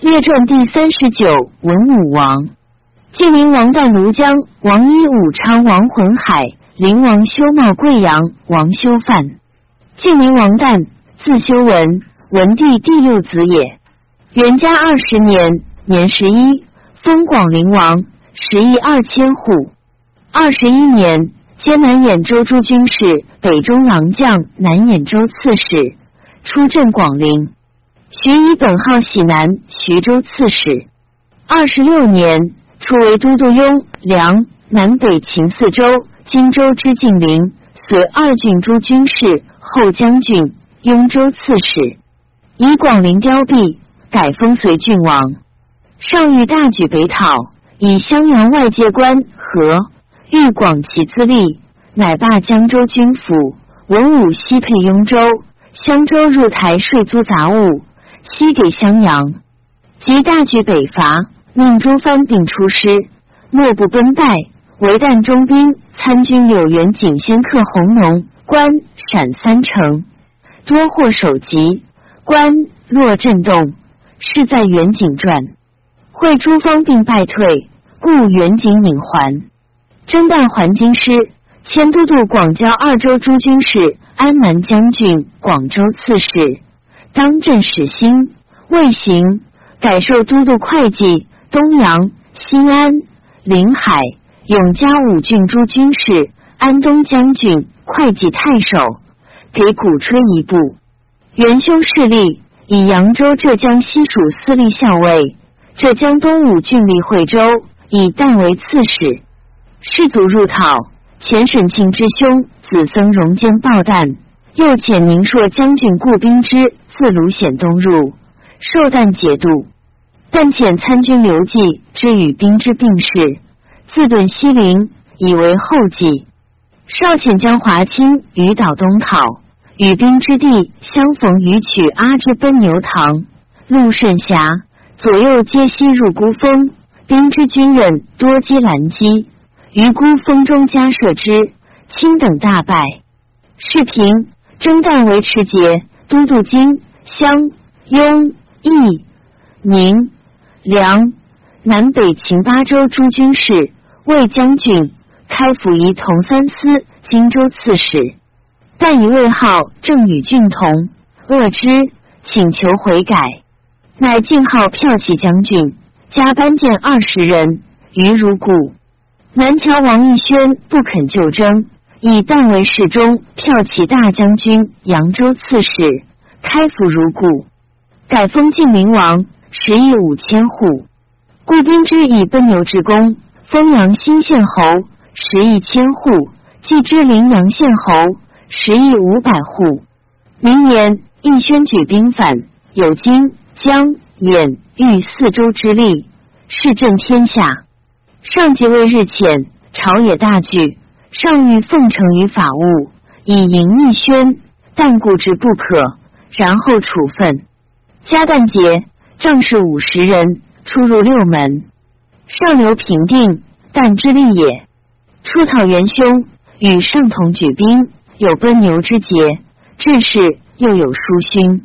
列传第三十九，文武王。晋灵王旦庐江，王一武昌，王浑海，灵王修茂贵阳，王修范。晋灵王旦，字修文，文帝第六子也。元嘉二十年，年十一，封广陵王，十邑二千户。二十一年，兼南兖州诸军事、北中郎将、南兖州刺史，出镇广陵。徐以本号喜南徐州刺史。二十六年，初为都督雍梁南北秦四州、荆州之晋陵，随二郡诸军事、后将军、雍州刺史，以广陵凋敝，改封随郡王。上欲大举北讨，以襄阳外界官和欲广其资力，乃罢江州军府，文武西配雍州、襄州入台税租杂物。西给襄阳，即大举北伐，命诸藩并出师，莫不奔败。为旦中兵参军柳元景先克弘农关陕三城，多获首级，关若震动。是在元景传，会诸方并败退，故元景引还。征旦还京师，迁都督广交二州诸军事、安南将军、广州刺史。当镇始兴，未行，改授都督会稽、东阳、新安、临海、永嘉五郡诸军事、安东将军、会稽太守，给鼓吹一部。元凶势力以扬州、浙江西属司隶校尉，浙江东五郡立惠州，以旦为刺史。士卒入讨，前沈庆之兄子僧荣坚报旦，又遣宁朔将军顾兵之。自卢显东入，受旦节度，但遣参军刘季之与兵之病逝，自遁西陵，以为后继。少遣将华清于岛东讨，与兵之地相逢于取阿之奔牛塘，路甚狭，左右皆西入孤峰，兵之军人多击拦击，于孤峰中加设之，卿等大败。是平征旦为持节都督京。襄、雍、益、宁、梁、南北秦八州诸军事、魏将军、开府仪同三司、荆州刺史，但以魏号正与郡同，恶之，请求悔改，乃进号骠骑将军，加班见二十人，余如故。南桥王义宣不肯就征，以旦为侍中、骠骑大将军、扬州刺史。开府如故，改封晋明王，十邑五千户。故兵之以奔牛之功，封阳新县侯，十邑千户；继之陵阳县侯，十邑五百户。明年，义宣举兵反，有荆、江、兖、豫四州之力，势震天下。上即位日浅，朝野大惧，上欲奉承于法务，以迎义宣，但固之不可。然后处分。加旦节，正是五十人出入六门。上流平定，但之利也。出讨元凶，与上同举兵，有奔牛之节，志士又有书勋。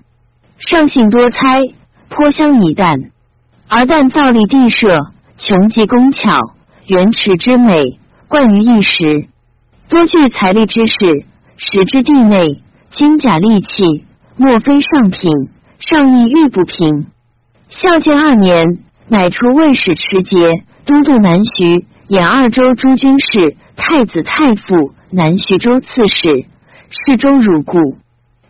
上性多猜，颇相疑旦。而旦造立地设，穷极工巧，原池之美，冠于一时。多具财力之士，使之地内金甲利器。莫非上品，上意欲不平。孝建二年，乃出魏使持节、都督南徐、兖二州诸军事、太子太傅、南徐州刺史，侍中如故。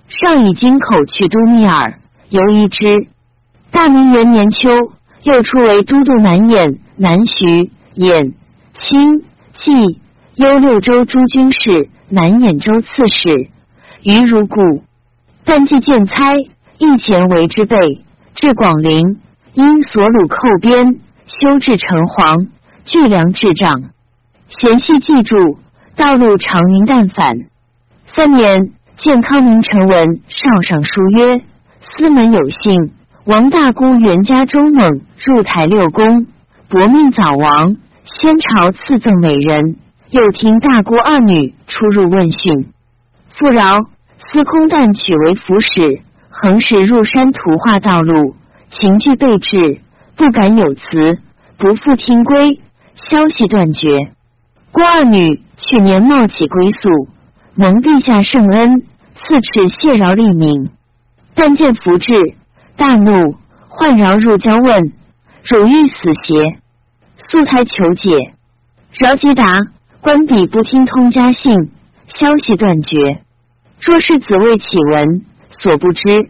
上以京口去都密尔，犹疑之。大明元年秋，又出为都督南兖、南徐、兖、青、冀、幽六州诸军事、南兖州刺史，余如故。但既见猜，一前为之备，至广陵，因所虏寇边，修治城隍，巨粮治障。贤系记住，道路长云淡返。三年，见康明陈文少上书曰：“司门有幸，王大姑袁家中猛入台六宫，薄命早亡。先朝赐赠美人，又听大姑二女出入问讯，富饶。”司空旦取为符使，横使入山图画道路，情惧备至，不敢有辞，不复听归，消息断绝。郭二女去年冒起归宿，蒙陛下圣恩，赐敕谢饶立命。但见福至，大怒，唤饶入交问：“汝欲死邪？”素胎求解。饶即答：“官笔不听通家信，消息断绝。若是子未启闻，所不知。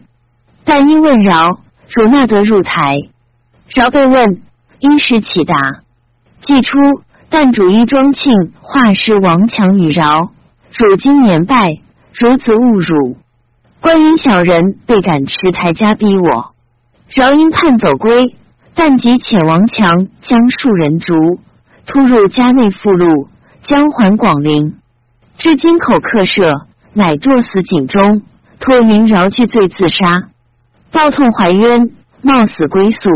但因问饶，汝纳得入台。饶被问，因时启答。既出，但主衣庄庆画师王强与饶，汝今年拜，如子勿辱。关于小人被赶持台家逼我，饶因叛走归，但即遣王强将数人逐。”突入家内附录，将还广陵，至金口客舍，乃堕死井中。托云饶惧罪自杀，抱痛怀冤，冒死归宿。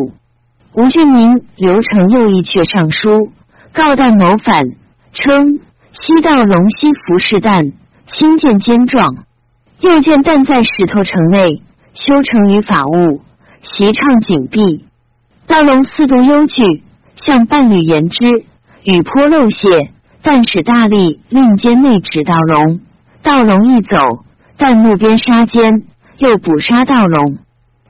吴俊民刘成又一阙上书，告旦谋反，称西道龙溪服侍旦，亲见坚壮。又见旦在石头城内修成于法务，席畅景壁。道龙四度忧惧，向伴侣言之。雨坡漏泄，但使大力令监内指道龙，道龙一走，但怒边杀奸，又捕杀道龙。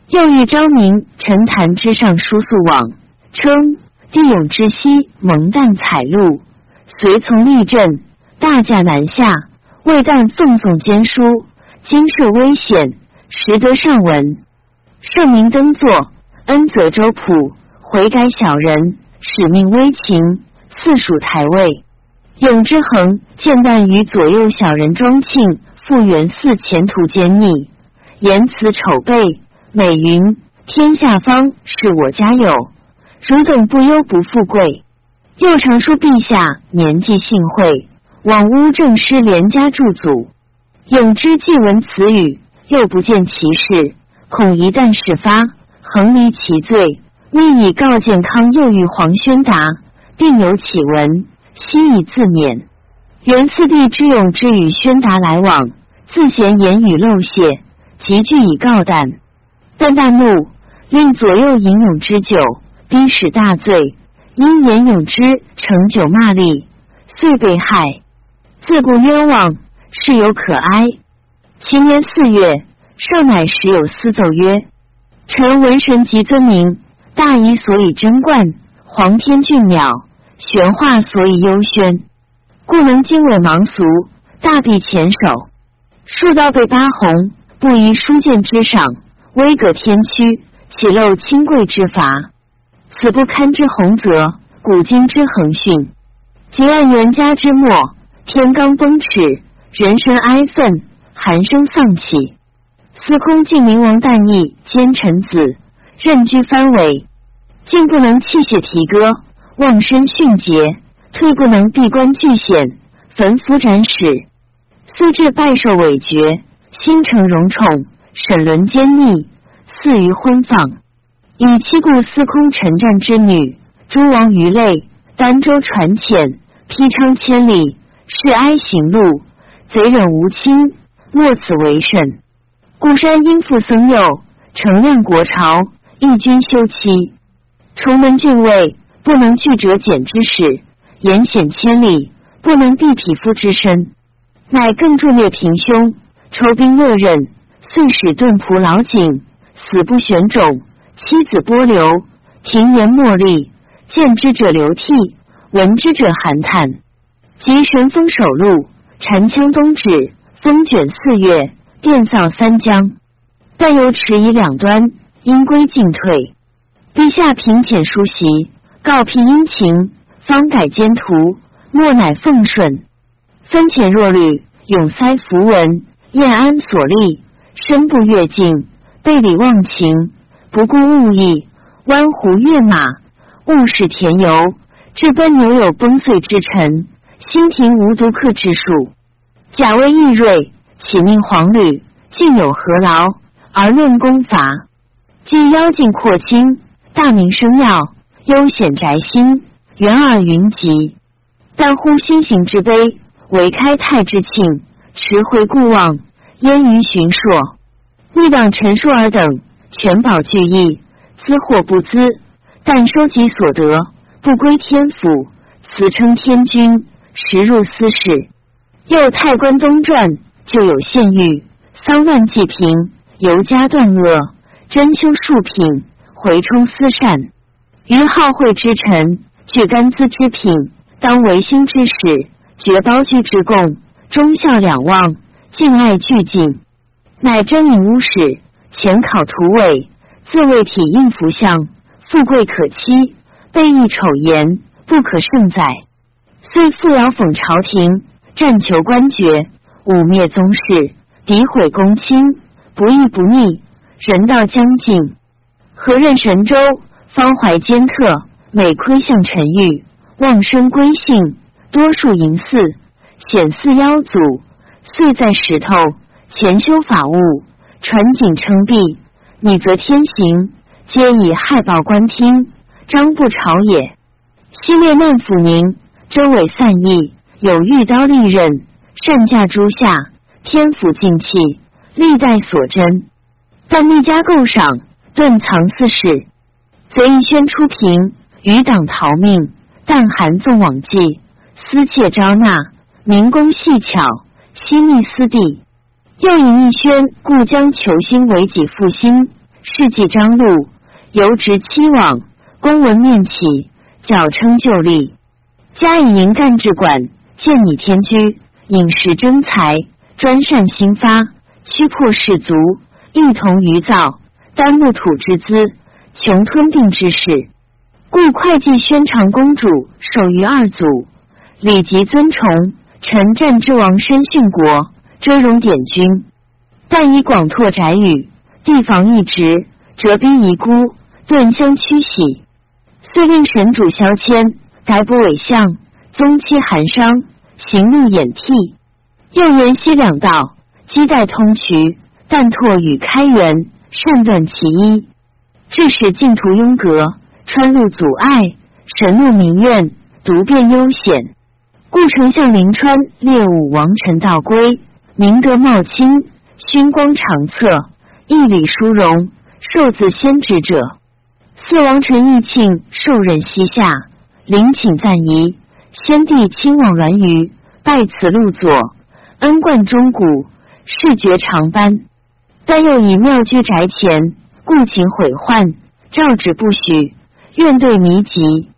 又遇昭明陈坛之上书诉往，称帝勇之西蒙旦采路，随从立镇，大驾南下，为旦奉送监书，今涉危险，实得上文。圣明登座，恩泽周普，悔改小人，使命微情。赐属台位，永之恒见旦于左右小人庄庆复原寺前途奸逆，言辞丑备，美云天下方是我家有，汝等不忧不富贵。又常说陛下年纪幸会，往乌正师连家驻祖。永之既闻此语，又不见其事，恐一旦事发，横离其罪，密以告健康，又与黄宣达。并有启闻，悉以自勉。元四帝之勇之与宣达来往，自嫌言语漏泄，急具以告旦。旦大怒，令左右饮勇之酒，逼使大醉。因言勇之成酒骂力，遂被害。自古冤枉，事有可哀。其年四月，少乃时有私奏曰：“臣闻神及尊名，大夷所以贞观，皇天俊鸟。”玄化所以幽宣，故能经纬盲俗，大臂前手，数道被八红，不宜书剑之上，威格天驱，岂露清贵之罚？此不堪之宏泽，古今之恒训。即按元家之末，天罡崩齿，人神哀愤，寒声丧起。司空晋明王旦逆，奸臣子，任居藩尾，竟不能泣血啼歌。望身迅捷，退不能闭关拒险，焚符斩使。虽至拜受委决，心诚荣宠，沈沦奸逆，似于婚放。以七故司空陈战之女，诸王于类，儋州传遣，披昌千里，是哀行路，贼忍无亲，莫此为甚。故山因父僧佑，承亮国朝，义军休妻，崇门郡尉。不能拒折简之使，言险千里；不能避匹夫之身，乃更助虐平凶，抽兵勒刃，遂使顿仆老井，死不选种，妻子波流，庭言莫立，见之者流涕，闻之者寒叹。及神风首路，禅枪东指，风卷四月，电扫三江，但又迟疑两端，因归进退。陛下平遣书袭。告辟殷勤，方改监图，莫乃奉顺。分遣若履，永塞符文，燕安所立，身不越境，背礼忘情，不顾物意，弯湖跃马，误使田游，至奔牛有崩碎之臣，新廷无独克之术。贾威义锐，启命黄履，竟有何劳？而论功法，既妖精扩清，大名声耀。幽显宅心，远耳云集。但乎心行之悲，唯开泰之庆，持回故望，焉于寻硕？逆党陈述尔等，全保聚义，资或不资，但收集所得不归天府，此称天君，实入私事。又太官东传就有县狱，丧乱济贫，尤加断恶，珍修数品，回充私善。于好会之臣，具甘孜之品，当维新之使，绝包居之贡，忠孝两忘，敬爱俱尽。乃真引巫使，前考图伟，自谓体应福相，富贵可期，背义丑言，不可胜载。虽复遥讽朝廷。占求官爵，污蔑宗室，诋毁公卿，不义不逆，人道将尽。何任神州，方怀奸特，每窥向沉郁，妄生归姓，多数淫祀，显似妖祖。遂在石头前修法物，传景称璧，你则天行，皆以害报官听，张不朝也。西列难府宁，周伟散逸。有玉刀利刃，善驾诸下，天府静气，历代所珍。但密家构赏，顿藏私事，贼一宣出平，余党逃命。但寒纵往迹，私窃招纳，民工细巧，悉密私地。又以义宣故将求兴为己复兴，事迹张禄，由直期往，公文面起，矫称旧例，加以营干治管。见你天居，饮食征财，专善兴发，驱破士卒，一同余造，丹木土之资，穷吞并之事。故会稽宣长公主守于二祖，礼极尊崇，臣战之王身殉国，遮容典君。但以广拓宅宇，地防一职，折兵遗孤，顿相驱徙。遂令神主萧迁，逮捕伪相。宗妻寒商，行路掩替，又沿西两道，积带通衢，但拓与开元，善断其一，致使净土拥阁，川路阻碍，神怒民怨，独变悠险。故丞相临川列武王臣道归，明德茂清，勋光长策，义礼殊荣，受自先职者。四王臣义庆受任西夏，临请赞仪。先帝亲往栾舆，拜此路左，恩冠钟古，视觉长斑。但又以庙居宅前，故请毁患，诏旨不许。愿对弥疾，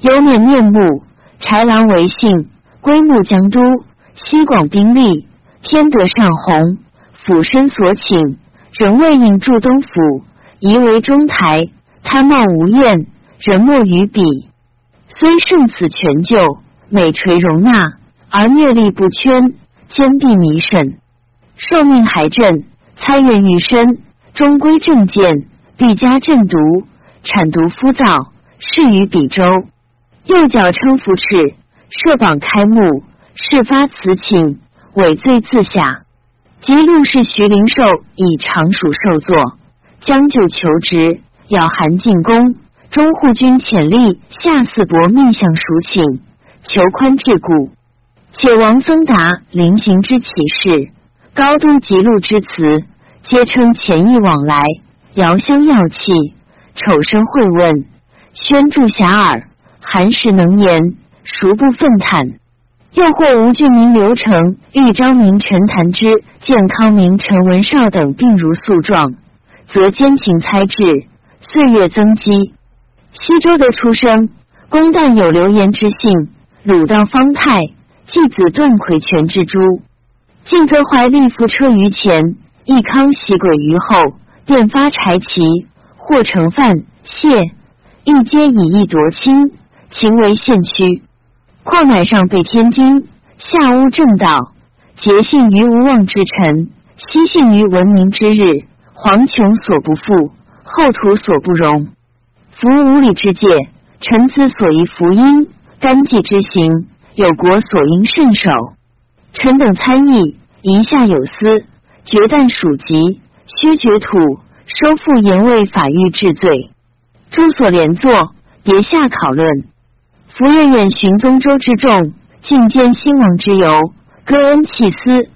有免面目。豺狼为幸，归牧江都，西广兵力，天德上弘，俯身所请，仍未应驻东府，疑为中台，贪冒无厌，人莫于彼。虽胜此全救，美垂容纳，而虐力不圈，坚壁弥甚，受命还朕，参阅御身，终归正见，必加正毒，产毒夫造，事于彼州。右脚称扶持，设榜开幕，事发辞请，伪罪自下。及陆氏徐灵寿以常属受作，将就求职，要韩进宫。中护军潜力下四伯命相赎请，求宽治故。且王僧达临行之启事，高都吉禄之词，皆称前意往来，遥相要气，丑声会问，宣助遐迩，寒食能言，孰不愤叹？又或吴郡民刘成、豫章名陈谭之、健康名陈文绍等病如诉状，则奸情猜智，岁月增积。西周的出生，公旦有流言之姓，鲁道方泰，继子段魁权之诸，晋则怀立夫车于前，义康袭鬼于后，便发柴旗，或成范谢，亦皆以义夺亲，情为献躯。况乃上被天津，下污正道，节信于无望之臣，西信于文明之日，黄琼所不复，后土所不容。服无礼之戒，臣子所宜福音；干纪之行，有国所应慎守。臣等参议，一下有司，决旦属籍，削绝土，收复言位法欲治罪。诸所连坐，别下讨论。福愿远寻宗周之众，进兼兴亡之由，歌恩弃私，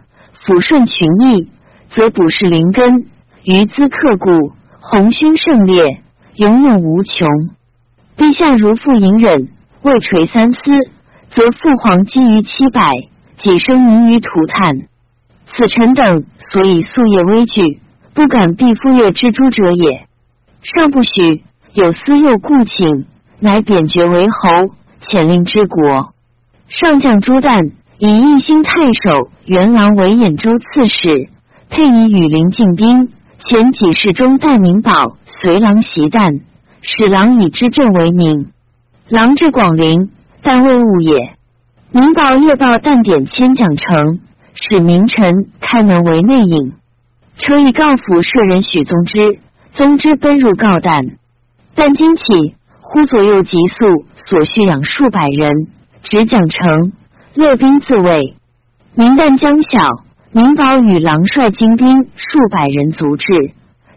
抚顺群义，则补是灵根，余资刻骨，鸿勋盛烈。永永无穷。陛下如复隐忍，未垂三思，则父皇积于七百，己生民于涂炭。此臣等所以夙夜危惧，不敢避夫越之诛者也。尚不许有私诱故请，乃贬爵为侯，遣令之国。上将朱旦以义兴太守元郎为兖州刺史，配以羽林进兵。前几世中代明宝随郎袭旦，使郎以之政为名。郎至广陵，但未务也。明宝夜报旦点千将城，使名臣开门为内应。车以告府舍人许宗之，宗之奔入告旦，旦惊起，忽左右急速，所需养数百人，执蒋城，勒兵自卫。明旦将晓。明宝与郎率精兵数百人卒至，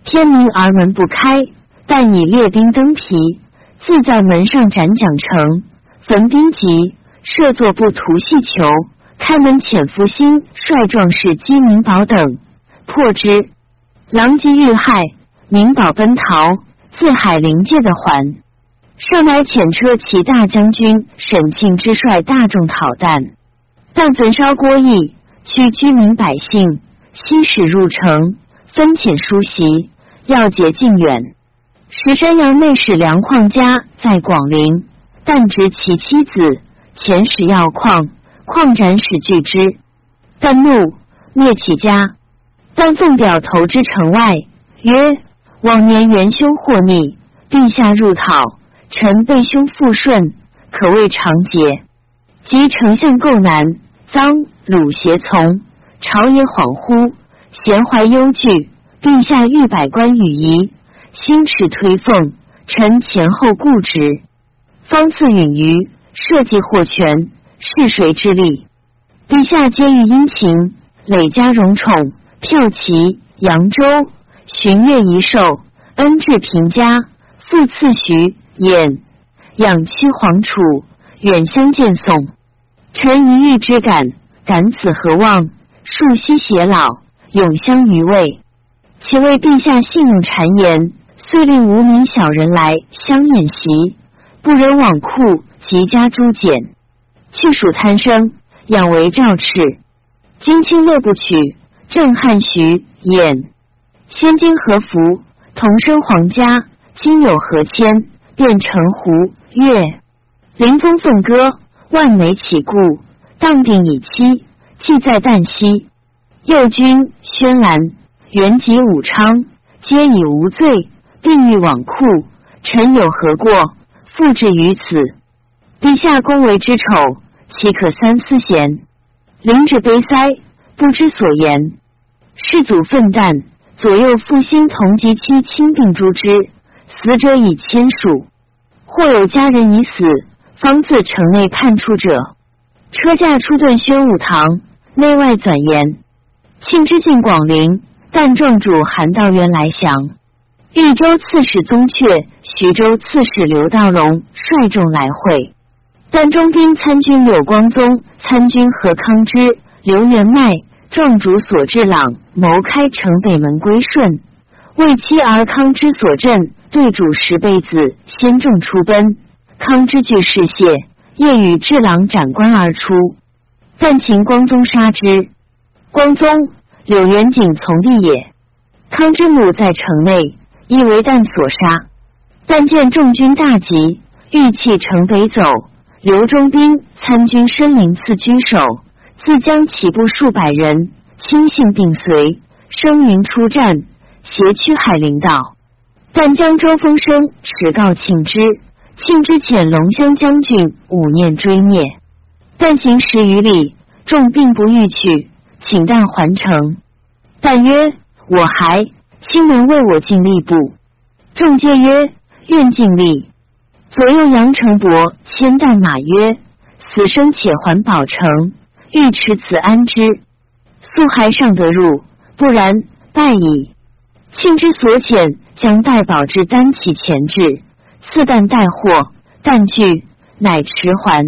天明而门不开，但以列兵登皮，自在门上斩蒋城，焚兵籍，设作不图细球，开门潜伏心，率壮士击明宝等，破之。狼藉遇害，明宝奔逃，自海陵界的还。上乃遣车骑大将军。沈庆之率大众讨旦，但焚烧郭邑。驱居民百姓，西使入城，分遣书袭，要解近远。石山阳内史梁况家。在广陵，但执其妻子，遣使要矿，矿斩使拒之。但怒，灭其家。但奉表投之城外，曰：往年元凶祸逆，陛下入讨，臣被凶复顺，可谓长节。及丞相构难。臧鲁胁从，朝野恍惚，闲怀忧惧。陛下欲百官与仪，心持推奉，臣前后固执。方赐允于社稷获权，是谁之力？陛下皆欲殷勤，累加荣宠，骠骑扬州，巡阅一寿，恩至平家，复赐徐兖养屈黄楚，远相见送。臣一遇之感，感此何望？树息偕老，永相余味。且为陛下信用谗言，遂令无名小人来相宴席，不忍罔库及家诸简，去属贪生，养为赵赤。今卿乐不取，正汉徐兖，先经何福？同生皇家，今有何谦？便成胡越，临风凤歌。万美起故，当定以期，既在旦夕。右军宣兰、原籍、武昌，皆已无罪，并欲往库。臣有何过？复至于此。陛下恭维之丑，岂可三思贤？临至悲哉，不知所言。世祖愤旦，左右复兴同及妻亲病诛之，死者以千数。或有家人已死。方自城内叛出者，车驾出遁宣武堂，内外转言。庆之进广陵，但壮主韩道元来降。豫州刺史宗悫、徐州刺史刘道荣率众来会。范中兵参军柳光宗、参军何康之、刘元迈壮主所至朗谋开城北门归顺，为妻儿康之所镇，对主十辈子先众出奔。康之惧事谢，夜与智郎斩关而出，但秦光宗杀之。光宗柳元景从弟也。康之母在城内，亦为旦所杀。但见众军大急，欲弃城北走。刘忠兵参军申灵赐军守，自将起步数百人，亲信并随，声名出战，携驱海陵道。但江州风声持告庆之。庆之遣龙骧将军五念追灭，但行十余里，众并不欲去，请但还城。但曰：“我还，卿能为我尽力不？”众皆曰：“愿尽力。”左右杨成伯千代马曰：“死生且还保城，欲持此安之。素还尚得入，不然败矣。”庆之所遣将代宝之单骑前至。赐旦带货，旦拒，乃迟还。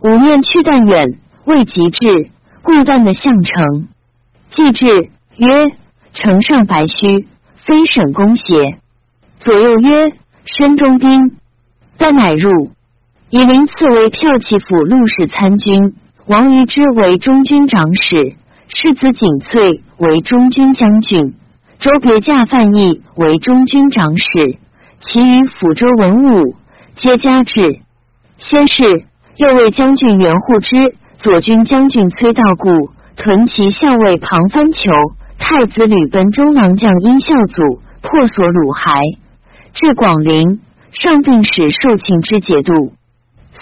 五念去旦远，未及至，故旦的相城。既至，曰：“城上白须，非省公邪。”左右曰：“身中兵，但乃入。以林次为骠骑府录使参军，王于之为中军长史，世子景翠为中军将军，周别驾范义为中军长史，其余抚州文武皆加至。先是，右卫将军袁护之、左军将军崔道固、屯骑校尉庞帆求、太子吕奔中郎将殷孝祖破所鲁还，至广陵，上并使受庆之节度。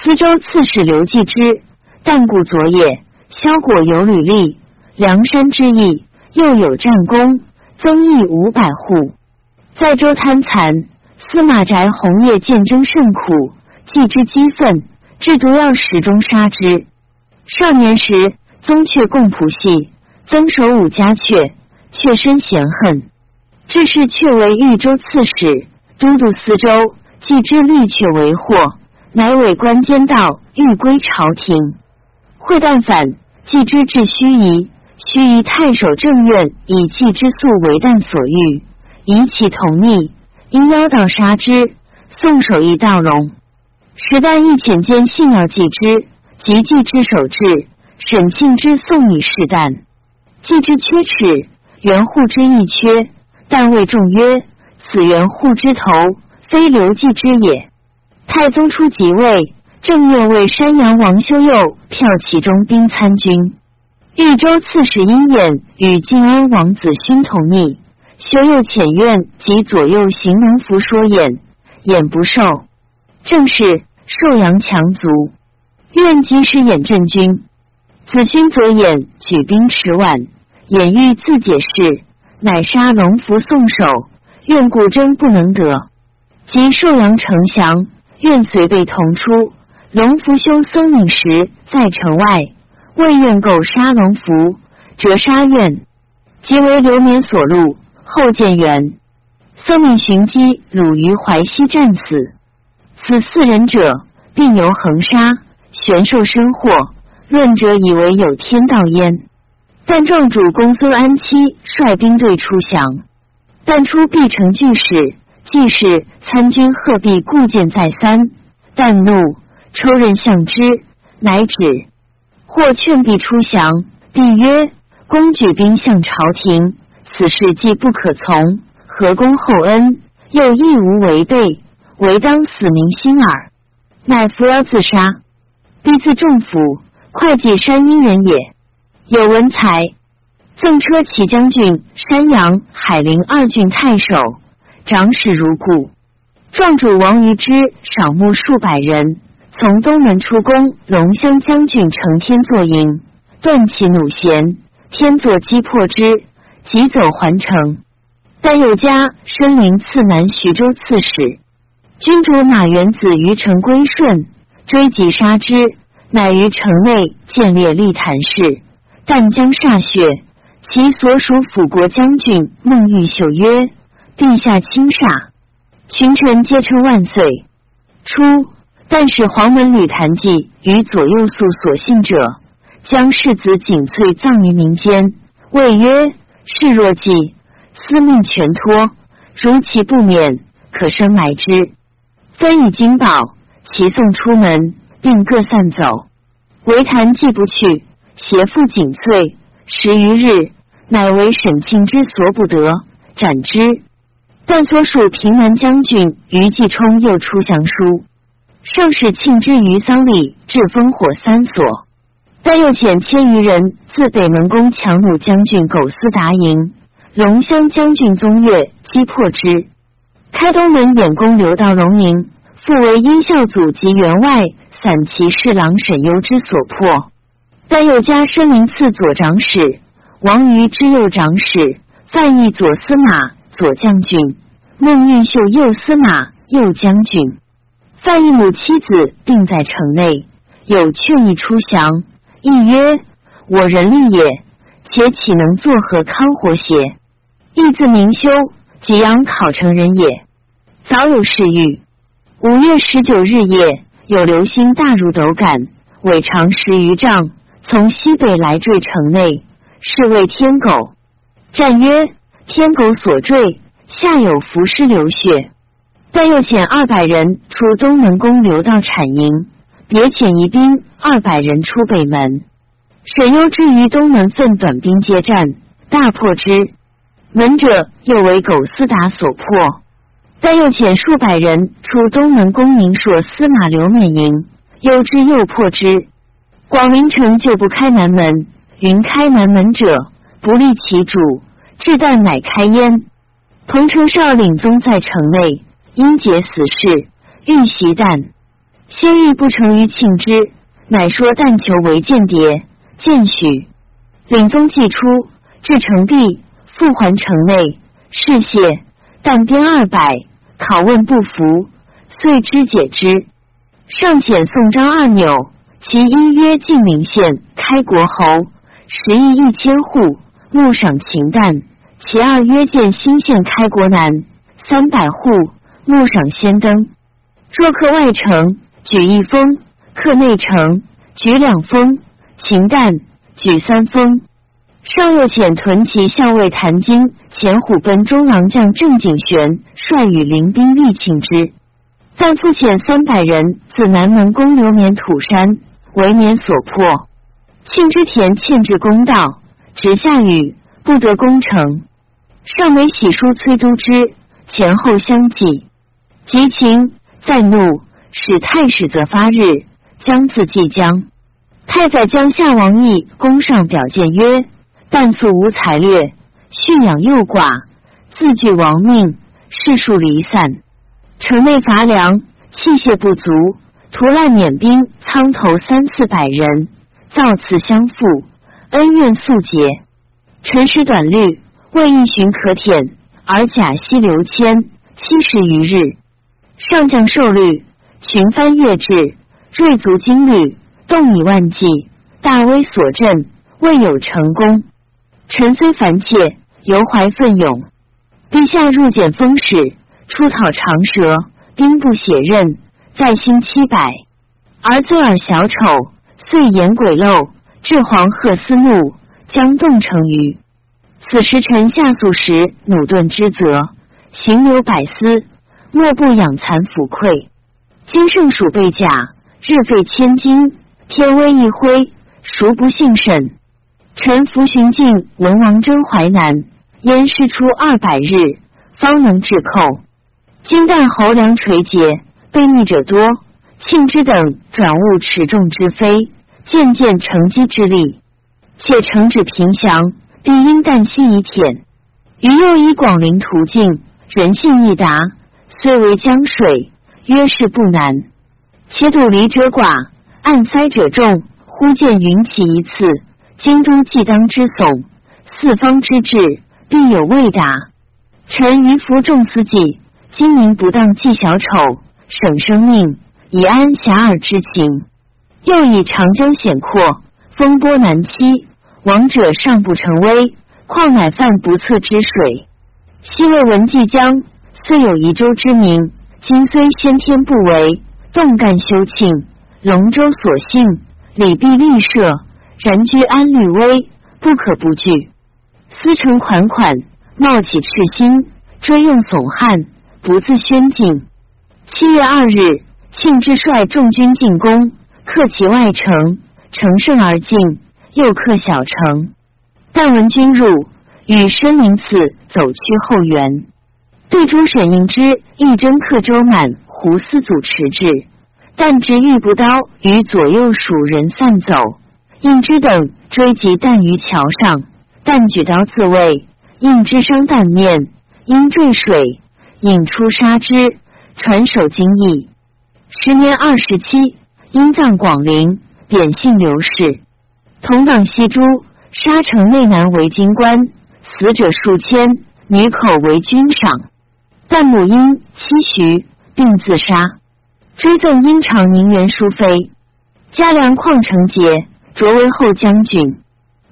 司州刺史刘继之、但固左也，萧果有履历，梁山之役，又有战功，增邑五百户。在州贪残，司马宅红叶见征甚苦，继之激愤，至毒药始终杀之。少年时，宗阙共谱系，曾守武家阙，阙深嫌恨，致仕却为豫州刺史，都督司州，既之虑却为祸。乃委官监道，欲归朝廷。会旦反，既之至盱眙，盱眙太守正院以继之素为旦所欲，以其同逆，因邀道杀之。宋守义道容，时旦亦遣监信要继之，及继之守至，沈庆之送以示旦。继之缺齿，元护之亦缺，但谓众曰：“此元护之头，非刘季之也。”太宗初即位，正月为山阳王修佑骠骑中兵参军。豫州刺史殷衍与晋安王子勋同逆，修佑遣愿及左右行农服说衍，衍不受。正是寿阳强卒，愿即使衍镇军。子勋则衍举兵迟晚，衍欲自解释，乃杀龙服送首，愿故争不能得。及寿阳城降。愿随被同出，龙福兄僧敏时在城外，未愿购杀龙福，折杀愿，即为流免所录。后见元，僧敏寻机鲁于淮西战死。此四人者，并由横杀，悬受身祸。论者以为有天道焉。但壮主公孙安期率兵队出降，但出必成巨事。既是参军鹤壁固谏再三，但怒抽刃向之，乃止。或劝必出降，必曰：“公举兵向朝廷，此事既不可从，何公厚恩，又亦无违背，唯当死民心耳。”乃扶摇自杀。必自重府，会稽山阴人也，有文才，赠车骑将军、山阳、海陵二郡太守。长史如故，壮主王于之赏募数百人，从东门出宫。龙骧将军承天作营，断其弩弦，天作击破之，急走还城。但有家申灵次南徐州刺史，君主马元子于城归顺，追击杀之，乃于城内建列立坛式。但将歃血，其所属辅国将军孟玉秀曰。陛下轻煞，群臣皆称万岁。初，但使黄门吕谭记与左右宿所信者，将世子景翠葬于民间，谓曰：“事若既，司命全托，如其不免，可生埋之。”分以金宝，齐送出门，并各散走。唯谭记不去，携父景翠十余日，乃为沈庆之所不得，斩之。但所属平南将军于继冲又出降书，上使庆之于丧礼至烽火三所，但又遣千余人自北门攻强弩将军苟思达营，龙骧将军宗岳击破之。开东门掩攻刘道荣宁，复为殷孝祖及员外散骑侍郎沈攸之所破。但又加申灵次左长史，王于之右长史，范义左司马。左将军孟运秀右司马右将军范义母妻子定在城内，有劝义出降，义曰：“我人力也，且岂能作何康活邪？”义字明修，济阳考城人也，早有事欲。五月十九日夜，有流星大如斗杆，尾长十余丈，从西北来坠城内，是谓天狗。战曰。天狗所坠，下有浮尸流血。但又遣二百人出东门攻刘道产营，别遣一兵二百人出北门。沈攸至于东门，奋短兵接战，大破之。门者又为狗斯达所破。但又遣数百人出东门宫宁朔司马刘勉营，又之又破之。广陵城就不开南门，云开南门者不利其主，至旦乃开焉。彭城少领宗在城内。因结死事，欲袭旦，先欲不成于庆之，乃说但求为间谍，见许。领宗既出，至城壁，复还城内，事谢。但鞭二百，拷问不服，遂知解之。上遣宋张二纽，其一曰晋陵县开国侯，十亿一千户，牧赏秦旦；其二曰建新县开国南，三百户。牧赏先登，若克外城，举一封；克内城，举两封。秦旦举三封。上又遣屯骑校尉谭金、前虎贲中郎将郑景玄率与临兵力请之。暂复遣三百人自南门攻刘绵土山，为免所破。庆之田欠至公道，直下雨，不得攻城。上为喜书崔都之，前后相继。急情再怒，使太史则发日将自即将。太宰将夏王义公上表谏曰：“但素无才略，蓄养幼寡，自惧亡命，士数离散，城内乏粮，器械不足，屠滥免兵，仓头三四百人，造次相负，恩怨速结。臣时短虑，未一寻可舔，而甲西流迁七十余日。”上将受律，群藩越至，锐足精旅，动以万计，大威所振，未有成功。臣虽烦切，犹怀奋勇。陛下入简封使，出讨长蛇，兵不血刃，在心七百，而作尔小丑，遂言鬼漏，至黄鹤思怒，将动成鱼。此时臣下宿时，努顿之责，行流百思。莫不养蚕抚溃，今圣属被甲，日费千金，天威一挥，孰不幸甚？臣服寻晋文王征淮南，燕师出二百日，方能制寇。今旦侯梁垂结，被逆者多，庆之等转误持重之非，渐渐乘机之力，且乘止平降，必因旦夕以舔。余又以广陵途径，人性易达。虽为江水，约是不难。且堵离者寡，暗塞者众。忽见云起一次，京都既当之悚，四方之志必有未达。臣于服众思计，今明不当计小丑，省生命，以安遐迩之情。又以长江险阔，风波难期，王者尚不成危，况乃犯不测之水？昔魏文纪江。虽有夷州之名，今虽先天不为，动干修庆，龙舟所幸，礼毕立社，然居安虑危，不可不惧。思成款款，冒起赤心，追用耸汉，不自宣敬。七月二日，庆之率众军进攻，克其外城，乘胜而进，又克小城。但闻军入，与申灵寺走趋后园。对诸沈应之一征克州满胡思祖持至，但执玉不刀，与左右蜀人散走。应之等追及弹于桥上，但举刀自卫，应之伤弹面，因坠水，引出杀之，传首经义。时年二十七，因葬广陵，典姓刘氏。同党西诸沙城内南为京官，死者数千，女口为军赏。但母因妻徐并自杀，追赠阴长宁元淑妃，嘉良旷成节擢为后将军，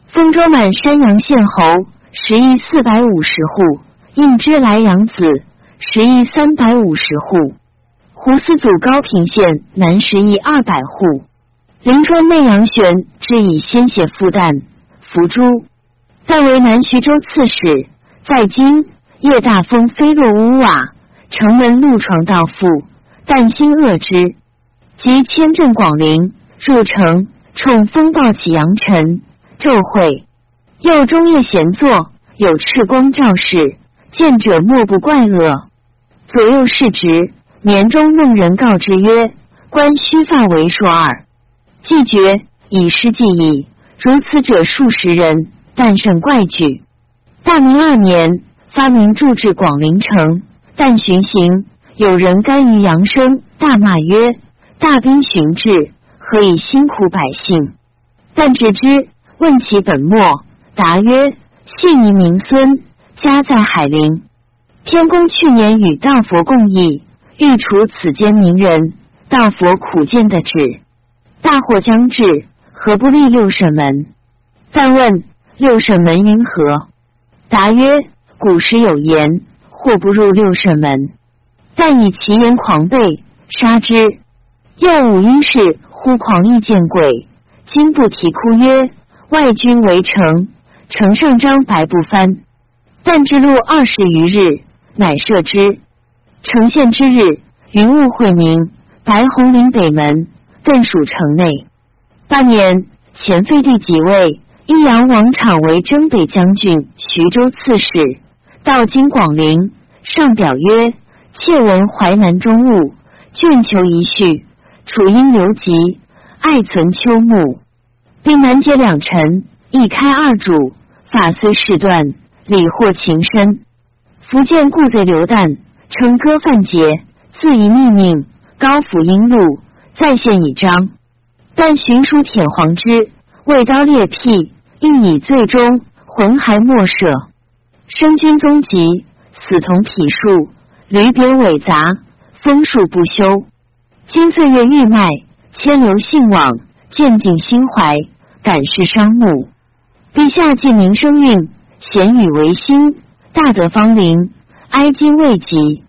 丰州满山阳县侯，十亿四百五十户，应之莱阳子，十亿三百五十户，胡思祖高平县南十亿二百户，临川内阳玄之以鲜血复旦，伏诛，但为南徐州刺史，在京。叶大风飞落屋瓦，城门路床道父，但心恶之。即迁镇广陵，入城，冲风暴起扬尘，昼会。又中夜闲坐，有赤光照视，见者莫不怪恶。左右侍职，年中梦人告之曰：“官须发为硕耳。”既觉以失记矣。如此者数十人，但甚怪举。大明二年，发明铸制广陵城，但巡行，有人甘于扬声，大骂曰：“大兵巡至，何以辛苦百姓？”但知之，问其本末。答曰：“系尼名孙，家在海陵。天公去年与道佛共议，欲除此间名人。道佛苦见的旨，大祸将至，何不立六省门？但问六省门云何？答曰：古时有言，祸不入六省门。但以其言狂悖，杀之。又五因是忽狂意见鬼，今不啼哭曰：外军围城。城上张白不翻，但至路二十余日，乃设之。城陷之日，云雾晦明，白虹临北门更属城内。八年，前废帝即位，益阳王昶为征北将军、徐州刺史，到今广陵，上表曰：“妾闻淮南中务，卷求一婿，楚因留籍，爱存秋木，并南结两臣，一开二主。”法虽事断，理或情深。福建故贼刘旦称割范节，自以逆命，高府阴路，再现以章。但寻书舔黄之，未刀裂辟，亦以最终，魂还莫舍。生君踪迹，死同匹数，驴鞭尾杂，风树不休。今岁月愈迈，牵流信往，渐进心怀，感世伤目。陛下既明生运，贤与维新，大德芳临，哀今未及。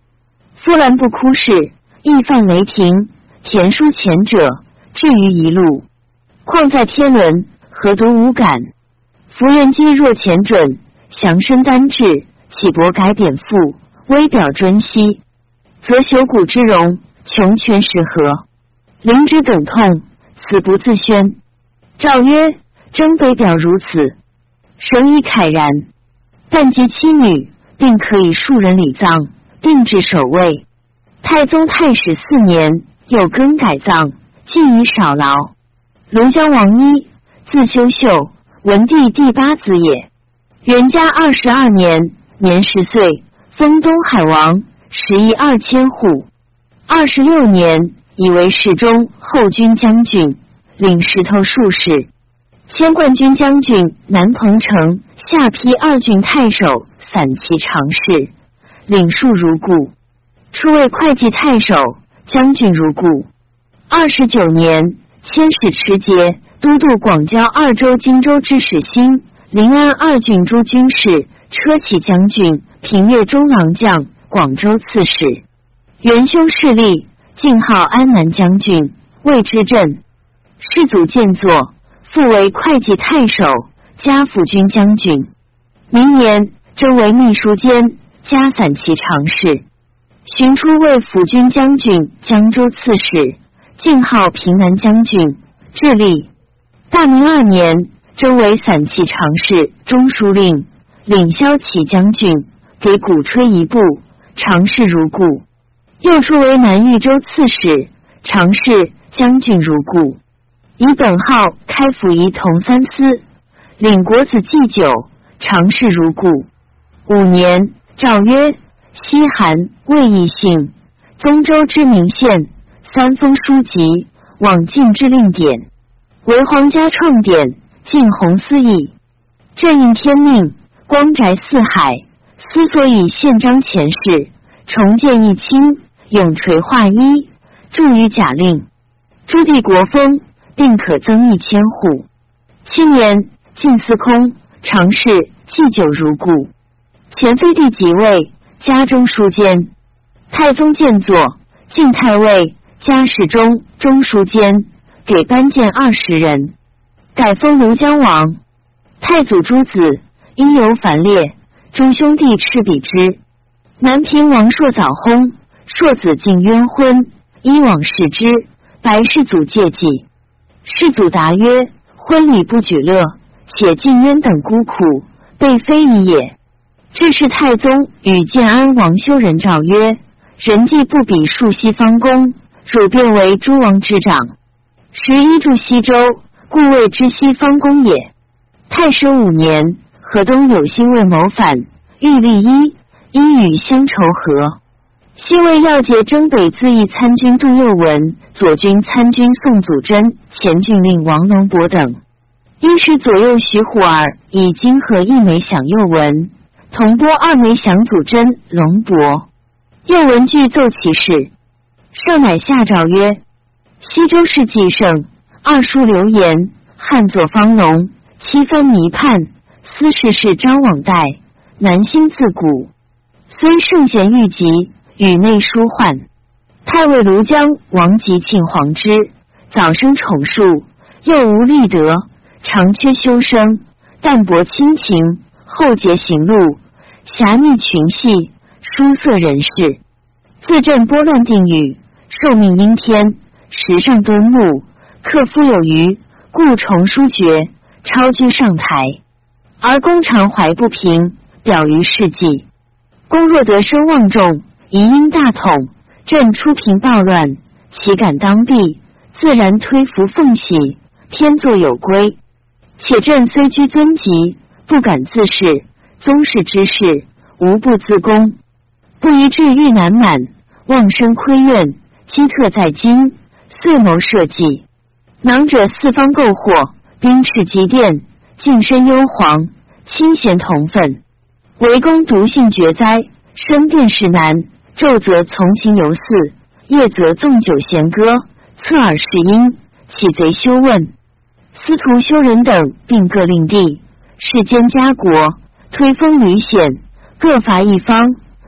夫兰不哭视，亦犯雷霆。田书前者，至于一路，况在天伦，何独无感？夫人机若前准，降身单至，岂薄改贬赋，微表尊息，则朽骨之容，穷全是何？灵之等痛，此不自宣。诏曰：征北表如此。神以慨然，但及妻女，并可以庶人礼葬，定制守卫。太宗太史四年，有更改葬，既以少劳。龙江王一，字修秀，文帝第八子也。元嘉二十二年，年十岁，封东海王，十邑二千户。二十六年，以为侍中、后军将军，领石头术士。迁冠军将军、南彭城下邳二郡太守、散骑常侍，领数如故。初为会稽太守、将军如故。二十九年，迁使持节、都督广交二州、荆州之使兴、临安二郡诸军事、车骑将军、平越中郎将、广州刺史。元凶势力，晋号安南将军，魏之镇。世祖建作。复为会稽太守，加辅军将军。明年征为秘书监，加散骑常侍。寻出为辅军将军、江州刺史，晋号平南将军。智利大明二年征为散骑常侍、中书令，领骁骑将军，给鼓吹一部，常侍如故。又出为南豫州刺史、常侍、将军如故。以本号开府仪同三司，领国子祭酒，常侍如故。五年，诏曰：西韩魏义姓宗周之名县，三封书籍，往晋之令典，为皇家创典，晋弘思义，正应天命，光宅四海。思所以宪章前世，重建一清，永垂化一，著于假令，朱棣国风。并可增一千户。七年，晋司空、常侍祭酒如故。前废帝即位，家中书监。太宗建作，晋太尉、家侍中、中书监，给班建二十人，改封庐江王。太祖诸子因由繁烈，诸兄弟赤比之。南平王朔早薨，硕子敬冤婚，依往视之，白世祖戒祭。世祖答曰：“婚礼不举乐，且敬冤等孤苦，被非已也。”至是太宗与建安王修仁诏曰：“人既不比数西方公，汝便为诸王之长。十一住西周，故谓之西方公也。”太师五年，河东有心为谋反，欲立一，一与乡仇和。西魏要解征北自义参军杜佑文、左军参军宋祖真、前郡令王龙伯等，一时左右徐虎儿以金河一枚享右文。同拨二枚降祖真、龙伯，又闻具奏其事，上乃下诏曰：西周世纪盛，二叔流言，汉作方龙，七分弥叛，司事事张网代，南兴自古，虽圣贤遇疾，与内疏患。太尉庐江王吉庆皇之，早生宠术，又无立德，常缺修身，淡泊亲情。后结行路，侠逆群戏，书色人士，自镇拨乱定语，受命应天，时上敦木，克夫有余，故重书爵，超居上台。而公常怀不平，表于事迹。公若得声望重，宜应大统，朕初平暴乱，岂敢当避？自然推服奉喜，天作有归。且朕虽居尊极。不敢自恃，宗室之事无不自宫，不宜至欲难满，妄生亏怨，积特在今，遂谋设计。囊者四方购货，兵斥积电，近身忧惶，亲贤同愤。为公独性绝哉，身便是难。昼则从勤游祀，夜则纵酒弦歌，侧耳是音，岂贼休问？司徒修人等并各令地。世间家国，推风屡险，各伐一方，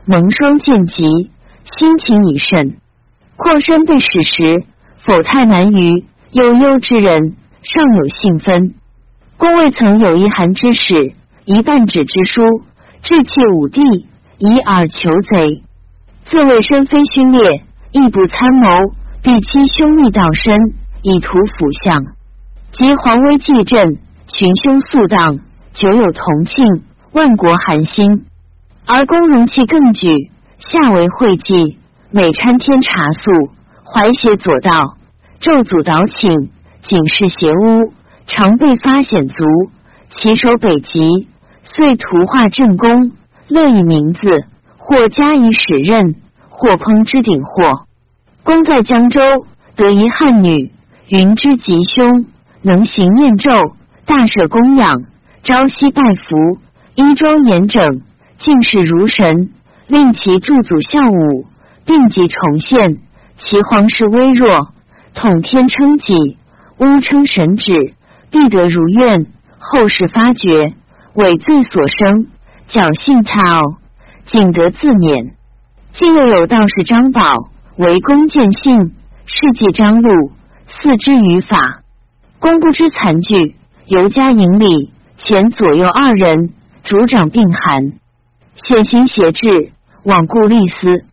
蒙霜见疾，心情已甚。况身被史时，否太难于有忧之人，尚有信分。公未曾有一函之使，一半纸之书，致窃武帝，以耳求贼。自谓身非勋烈，亦不参谋，必欺兄逆道身，以图辅相。及皇威既振，群凶肃荡。久有同庆，万国寒心，而公容器更举，下为会稽，每参天茶素，怀写左道，咒祖导请，警示邪巫，常被发显足，其守北极，遂图画正宫，乐以名字，或加以使任，或烹之鼎货。公在江州得一汉女，云之吉凶，能行念咒，大舍供养。朝夕拜服，衣装严整，敬事如神，令其驻祖孝武，并即重现。其皇室微弱，统天称己，巫称神旨，必得如愿。后世发觉，伪罪所生，侥幸操，仅得自勉。今又有道士张宝，为公见信，事迹张禄，四之于法，公不知残剧，尤加引礼。前左右二人，主掌并寒，险行邪志，罔顾立司。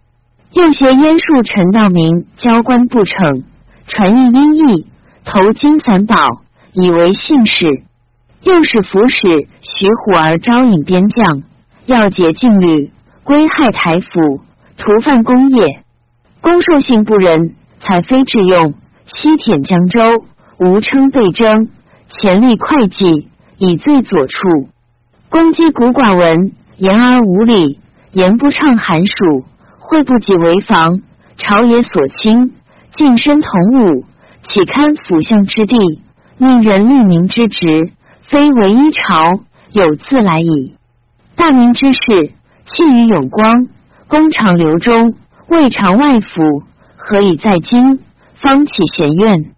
又挟燕树陈道明交官不成，传译音译，投金散宝，以为信使。又使服使徐虎儿招引边将，要解禁律，归害台府，屠犯功业。公受性不仁，才非致用，西舔江州，吴称被征，前立会稽。以罪左处，攻击古寡文，言而无礼，言不畅寒暑，会不己为防，朝野所亲，近身同武，岂堪辅相之地？命人立民之职，非唯一朝，有自来矣。大明之事，弃于永光，功长流中，未尝外府，何以在今？方起贤怨。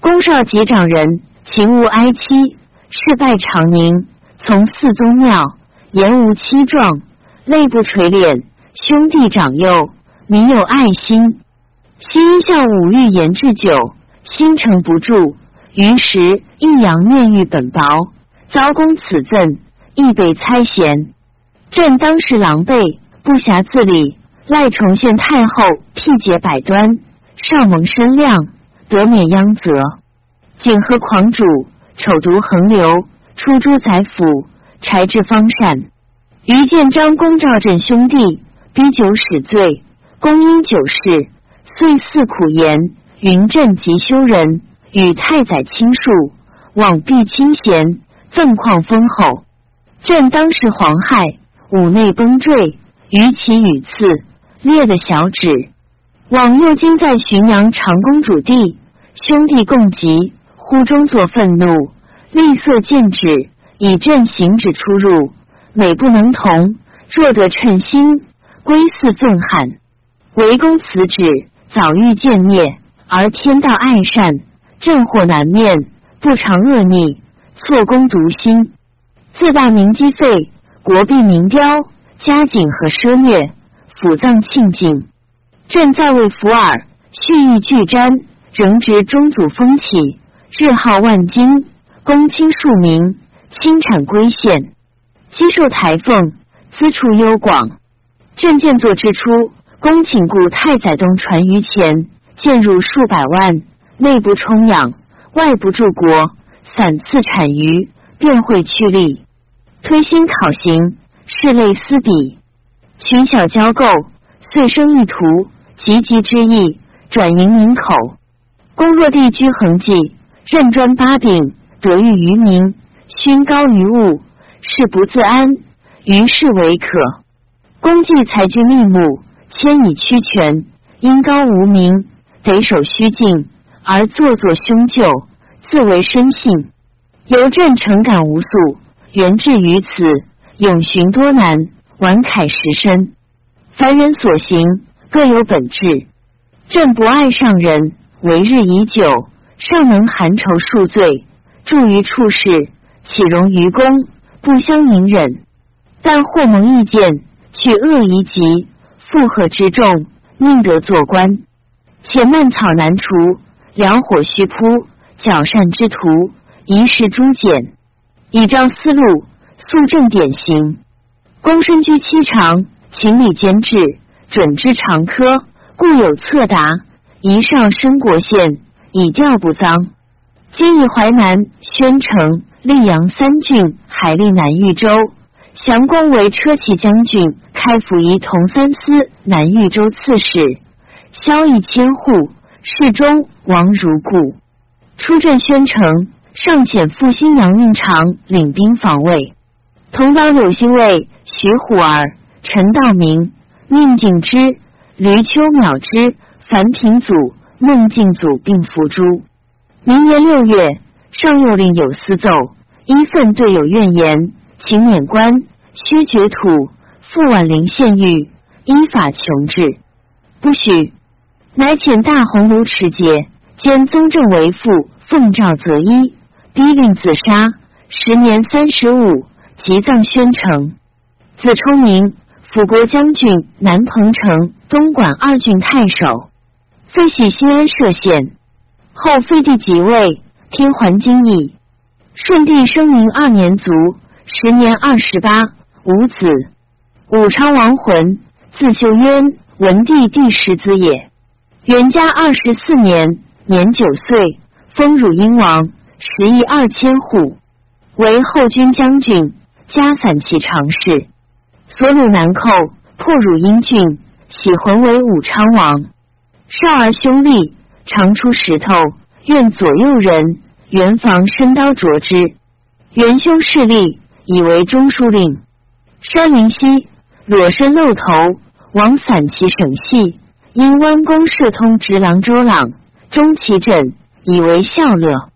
公少及长人，情无哀戚。事拜长宁，从四宗庙，言无欺状，泪不垂脸。兄弟长幼，民有爱心。昔因向武欲言至酒，心诚不住。于时益阳面玉本薄，遭公此赠，亦被猜嫌。朕当时狼狈，不暇自理，赖重献太后，辟解百端，上蒙身量，得免殃责。景和狂主，丑毒横流，出诸宰府，柴至方善。于建章公赵镇兄弟，逼酒使罪，公因酒事，遂肆苦言。云镇即修人，与太宰亲述，往必亲贤，赠况丰厚。朕当时皇害，五内崩坠，于其羽刺，裂的小指。往右京在浔阳长公主地，兄弟共集，忽中作愤怒，厉色见止，以朕行止出入，美不能同。若得称心，归似憎恨。为公辞旨，早欲见灭。而天道爱善，正祸难面，不常恶逆，错功独心，自大名积废，国必民凋，家景和奢虐，府葬庆敬。朕在位伏尔，蓄意俱瞻，仍执中祖风起，日号万金，公卿庶民，亲产归县，积受台奉，资处优广。朕建作之初，公请故太宰东传于前。建入数百万，内部充养，外部助国，散赐产余，便会趋利，推心考行，是类思比，群小交构，遂生意图，急急之意，转营民口。公若地居恒济，任专八柄，得遇于民，勋高于物，事不自安，于是为可。公既才居密目，迁以屈权，因高无名。得守虚静，而做作凶咎，自为深信。由朕诚感无素，源至于此，永寻多难，顽楷实深。凡人所行，各有本质。朕不爱上人，为日已久，尚能含愁恕罪，助于处事，岂容于公？不相隐忍。但或蒙意见，去恶夷极，负荷之重，宁得做官。且蔓草难除，燎火须扑，矫善之徒，宜时诛简，以彰思路，肃正典型。公身居七长，情理兼治，准之常科，故有策达。宜上升国县，以调不脏。今以淮南、宣城、溧阳三郡，海利南豫州，降公为车骑将军，开府仪同三司，南豫州刺史。萧邑千户，侍中王如故。出镇宣城，上遣复兴杨运长领兵防卫。同党柳兴卫、徐虎儿、陈道明、宁景之、吕秋淼之、樊平祖、孟敬祖并伏诛。明年六月，上又令有司奏，一份对有怨言，请免官，削爵土，复宛陵县狱，依法穷治，不许。乃遣大鸿胪持节兼宗正为父，奉诏择一，逼令自杀。时年三十五，即葬宣城。子冲明，辅国将军，南彭城、东莞二郡太守，废系新安歙县。后废帝即位，天还京邑。顺帝生明二年卒，时年二十八，无子。武昌王浑，字秀渊，文帝第十子也。元嘉二十四年，年九岁，封汝阴王，食邑二千户，为后军将军，加散骑常侍。所虏南寇，破汝阴郡，喜魂为武昌王。少儿凶厉，常出石头，愿左右人，元防身刀斫之。元凶势力，以为中书令。山林溪，裸身露头，往散其省系。因弯弓射通直郎周朗，中其枕，以为孝乐。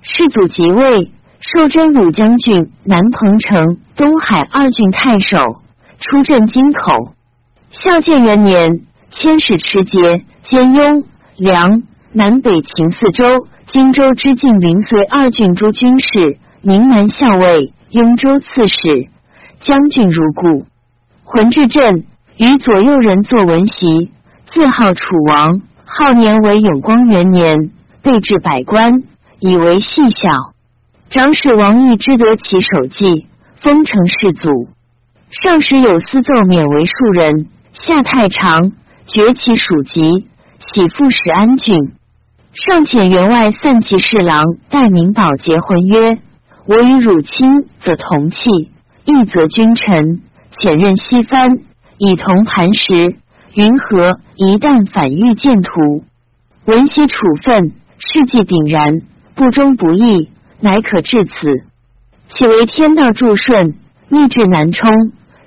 世祖即位，授真鲁将军、南彭城、东海二郡太守，出镇京口。孝建元年，千史持节兼雍凉南北秦四州、荆州之境临绥二郡诸军事，宁南校尉、雍州刺史、将军如故。浑至镇，与左右人作文席。自号楚王，号年为永光元年，备至百官，以为细小。长史王毅之得其首记，封成世祖。上时有司奏免为庶人，下太常，崛起属籍，喜父使安郡。尚遣员外散骑侍郎戴明宝结婚曰：“我与汝亲，则同气；义则君臣。遣任西藩，以同磐石。云何？一旦反遇见图，闻悉处分，事迹鼎然，不忠不义，乃可至此。岂为天道助顺，逆至难冲？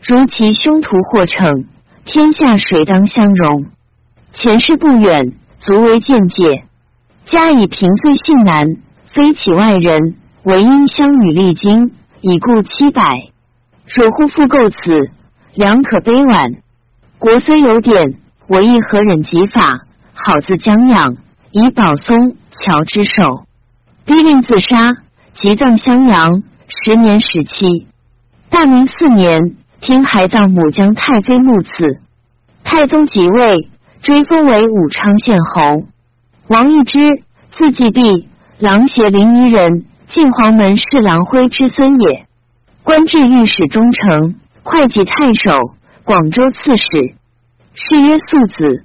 如其凶徒获逞，天下谁当相容？前世不远，足为见解。加以平岁性难，非其外人，唯因相女历经，已故七百。若乎复构此，良可悲婉。国虽有典，我亦何忍及法？好自将养，以保松乔之寿，逼令自杀，即葬襄阳。十年始期，大明四年，听海葬母将太妃墓次。太宗即位，追封为武昌县侯。王义之，字季弼，琅邪临沂人，晋黄门侍郎徽之孙也。官至御史中丞、会稽太守、广州刺史，谥曰肃子。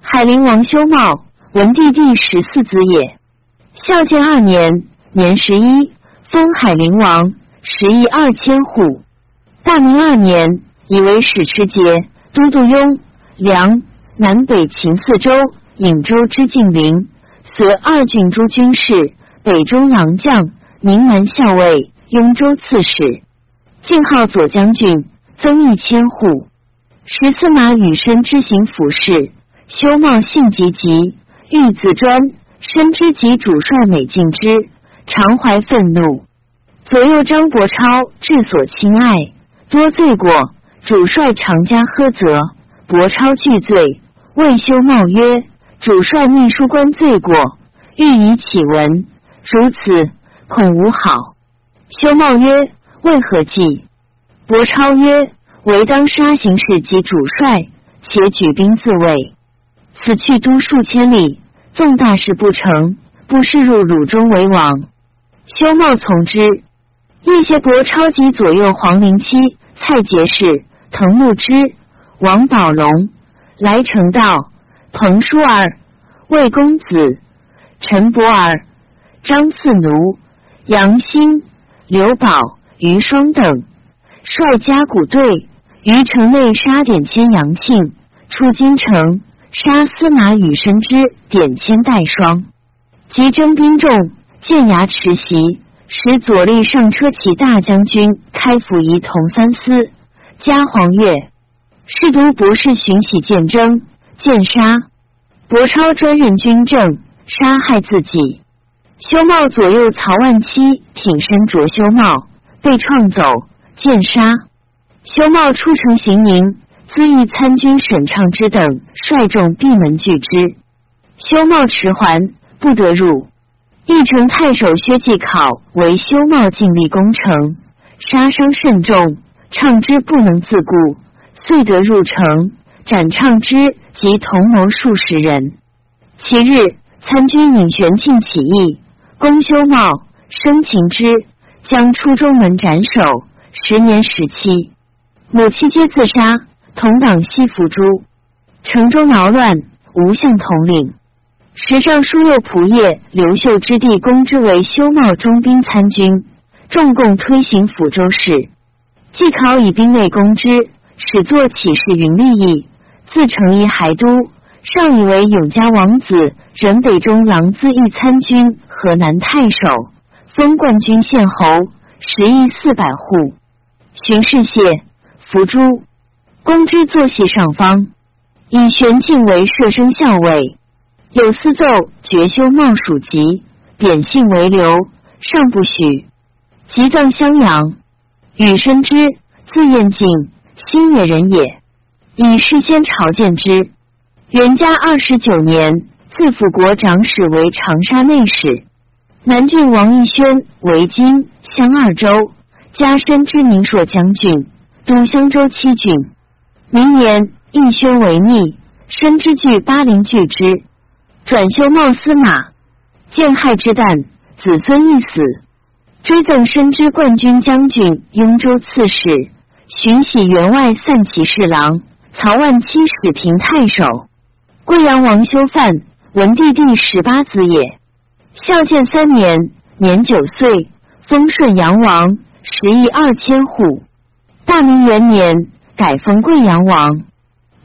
海陵王修茂，文帝第十四子也。孝建二年，年十一，封海陵王，食邑二千户。大明二年，以为使持节、都督雍梁南北秦四州。颍州之晋陵，随二郡诸军事，北中郎将，宁南校尉，雍州刺史，晋号左将军，增一千户。十司马羽身之行府事，修茂性急急，欲自专，深知及主帅美敬之，常怀愤怒。左右张伯超至所亲爱，多罪过，主帅常加呵责。伯超惧罪，谓修茂曰。主帅秘书官罪过，欲以启文，如此恐无好。修茂曰：“为何计？”伯超曰：“唯当杀行事及主帅，且举兵自卫。此去都数千里，纵大事不成，不失入汝中为王。”修茂从之。夜邪伯超及左右皇陵妻蔡杰氏、滕木之、王宝龙来成道。彭叔儿、魏公子、陈伯儿、张四奴、杨兴、刘宝、余双等率家鼓队于城内杀点千杨庆，出京城杀司马羽生之点千代双，即征兵众，建牙持袭，使左立上车骑大将军开府仪同三司，加黄钺，侍读博士巡喜见征。见杀伯超专任军政，杀害自己。修茂左右曹万七挺身着修茂，被创走，见杀。修茂出城行营，恣意参军沈畅之等率众闭门拒之。修茂迟还，不得入。义城太守薛继考为修茂尽力攻城，杀伤甚重，畅之不能自顾，遂得入城。斩畅之及同谋数十人。其日，参军尹玄庆起义，攻修茂，生擒之，将出中门斩首。十年时期，母妻皆自杀。同党悉伏诛。城中劳乱，无相统领。时尚书右仆射刘秀之弟公之为修茂中兵参军，众共推行抚州事。季考以兵内攻之，始作起事云立义。自成一海都，上以为永嘉王子，任北中郎资议参军、河南太守，封冠军县侯，十邑四百户。巡视谢伏诛，公之坐系上方，以玄庆为射生校尉，有司奏绝修茂属籍，典姓为刘，上不许。即葬襄阳。与申之，字彦敬，新野人也。以事先朝见之。元嘉二十九年，自辅国长史为长沙内史。南郡王义宣为京襄二州，加深知名朔将军，都襄州七郡。明年，义宣为逆，深之惧巴陵拒之，转修茂司马。见害之旦，子孙一死，追赠深知冠军将军、雍州刺史，巡喜员外散骑侍郎。曹万七使平太守。贵阳王修范，文帝第十八子也。孝建三年，年九岁，封顺阳王，食邑二千户。大明元年，改封贵阳王，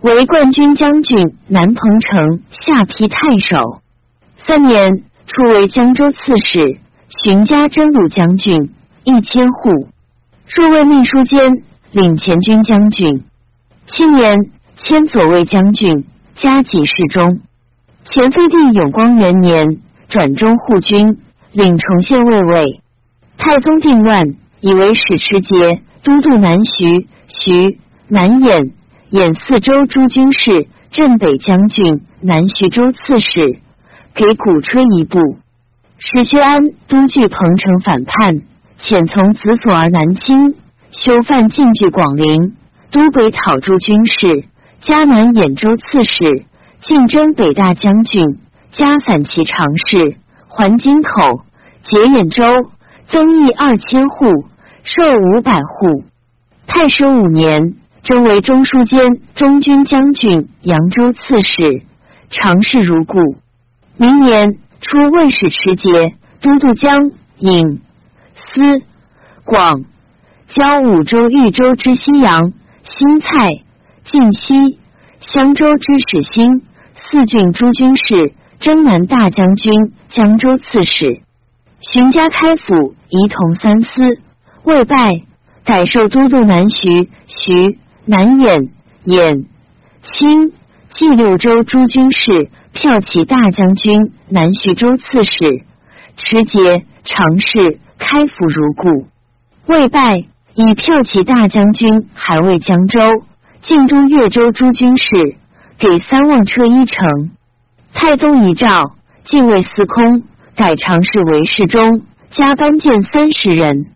为冠军将军、南彭城下邳太守。三年，初为江州刺史，寻家征虏将军一千户，入为秘书监，领前军将军。七年，迁左卫将军。加给事中，前废帝永光元年转中护军，领崇县卫尉。太宗定乱，以为使持节都督南徐、徐、南兖、兖四州诸军事，镇北将军、南徐州刺史，给鼓吹一部。史薛安都据彭城反叛，遣从子所而南侵，修范进据广陵，都北讨诸军事。加南兖州刺史，竞征北大将军，加散骑常侍，还京口，结兖州，增邑二千户，授五百户。太师五年，征为中书监、中军将军、扬州刺史，常侍如故。明年，出问使持节、都督江、尹、司、广、交五州、豫州之西阳、新蔡。晋西襄州之使兴，四郡诸军事，征南大将军、江州刺史，荀家开府，仪同三司，未拜，改授都督南徐、徐、南兖、兖、青、冀六州诸军事，骠骑大将军、南徐州刺史，持节、常侍、开府如故。未拜，以骠骑大将军，还为江州。晋都越州诸军事，给三望车一乘。太宗遗诏，进位司空，改常侍为侍中，加班见三十人。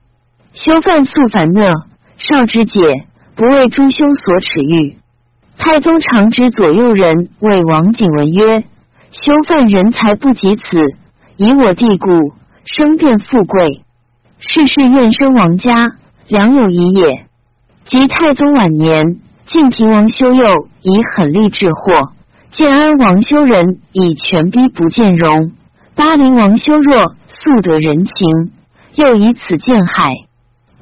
修范素凡讷，少之解，不为诸兄所耻誉。太宗常指左右人谓王景文曰：“修范人才不及此，以我弟故，生变富贵，世世愿生王家，良有疑也。”及太宗晚年。晋平王修佑以狠力治祸，建安王修仁以权逼不见容，巴陵王修若素得人情，又以此见害。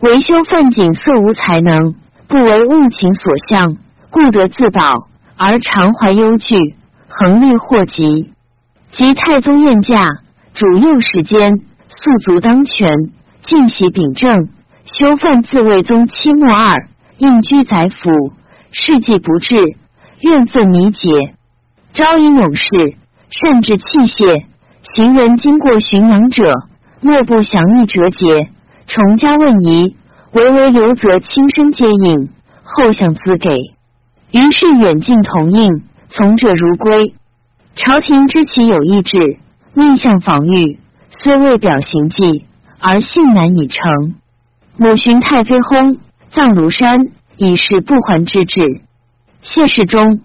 维修范景色无才能，不为物情所向，故得自保，而常怀忧惧，恒虑祸及。及太宗宴驾，主右时间，素足当权，尽喜秉政。修范自魏宗期末二，应居宰府。事迹不至，怨愤弥结。招引勇士，善治器械。行人经过巡阳者，莫不详议折节。重加问疑，唯唯留则轻身接应，后向资给。于是远近同应，从者如归。朝廷知其有意志，逆向防御，虽未表行迹，而信难以成。母寻太妃薨，葬庐山。以示不还之志。谢世忠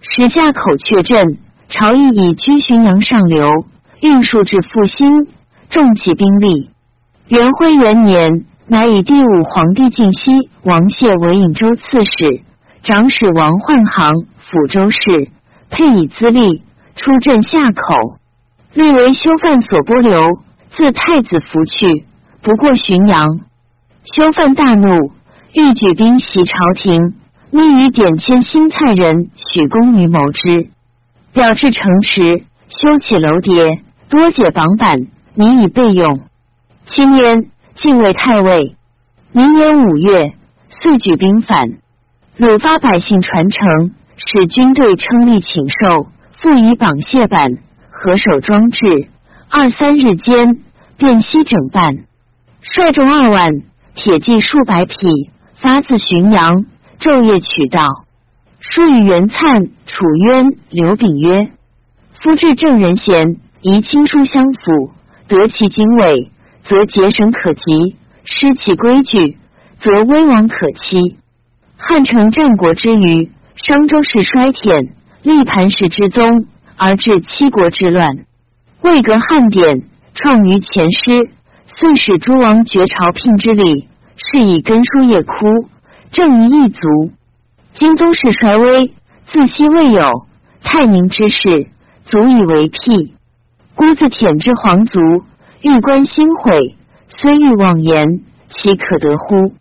使下口却镇，朝议以居浔阳上流，运输至复兴，重起兵力。元徽元年，乃以第五皇帝晋西王谢为颍州刺史，长史王焕行抚州事，配以资历，出镇下口，立为修范所拨留。自太子服去，不过浔阳。修范大怒。欲举兵袭朝廷，密于点迁新蔡人许公于谋之。表至城池，修起楼叠，多解榜板，拟以备用。七年，晋为太尉。明年五月，遂举兵反，鲁发百姓传承，使军队称立请受，复以榜谢板，合手装置。二三日间，便悉整办，率众二万，铁骑数百匹。发自浔阳，昼夜取道。书与元粲、楚渊、刘秉曰：“夫至正人贤，宜亲疏相辅。得其经纬，则节省可及；失其规矩，则危亡可期。汉承战国之余，商周氏衰忝，立盘石之宗，而致七国之乱。未革汉典，创于前师，遂使诸王绝朝聘之礼。是以根书叶枯，正于一族。今宗室衰微，自昔未有太宁之事，足以为辟。孤自舔之皇族，欲观心毁，虽欲妄言，岂可得乎？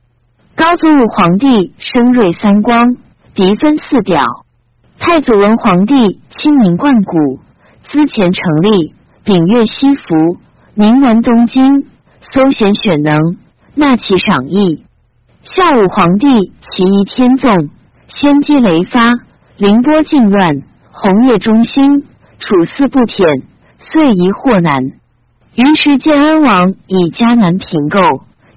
高祖武皇帝生瑞三光，嫡分四表。太祖文皇帝亲民贯古，资前成立，丙月西服，名完东京，搜贤选能，纳其赏益。孝武皇帝其仪天纵，先机雷发，凌波尽乱，红叶中兴，处嗣不舔，遂疑祸难。于是建安王以迦南平构，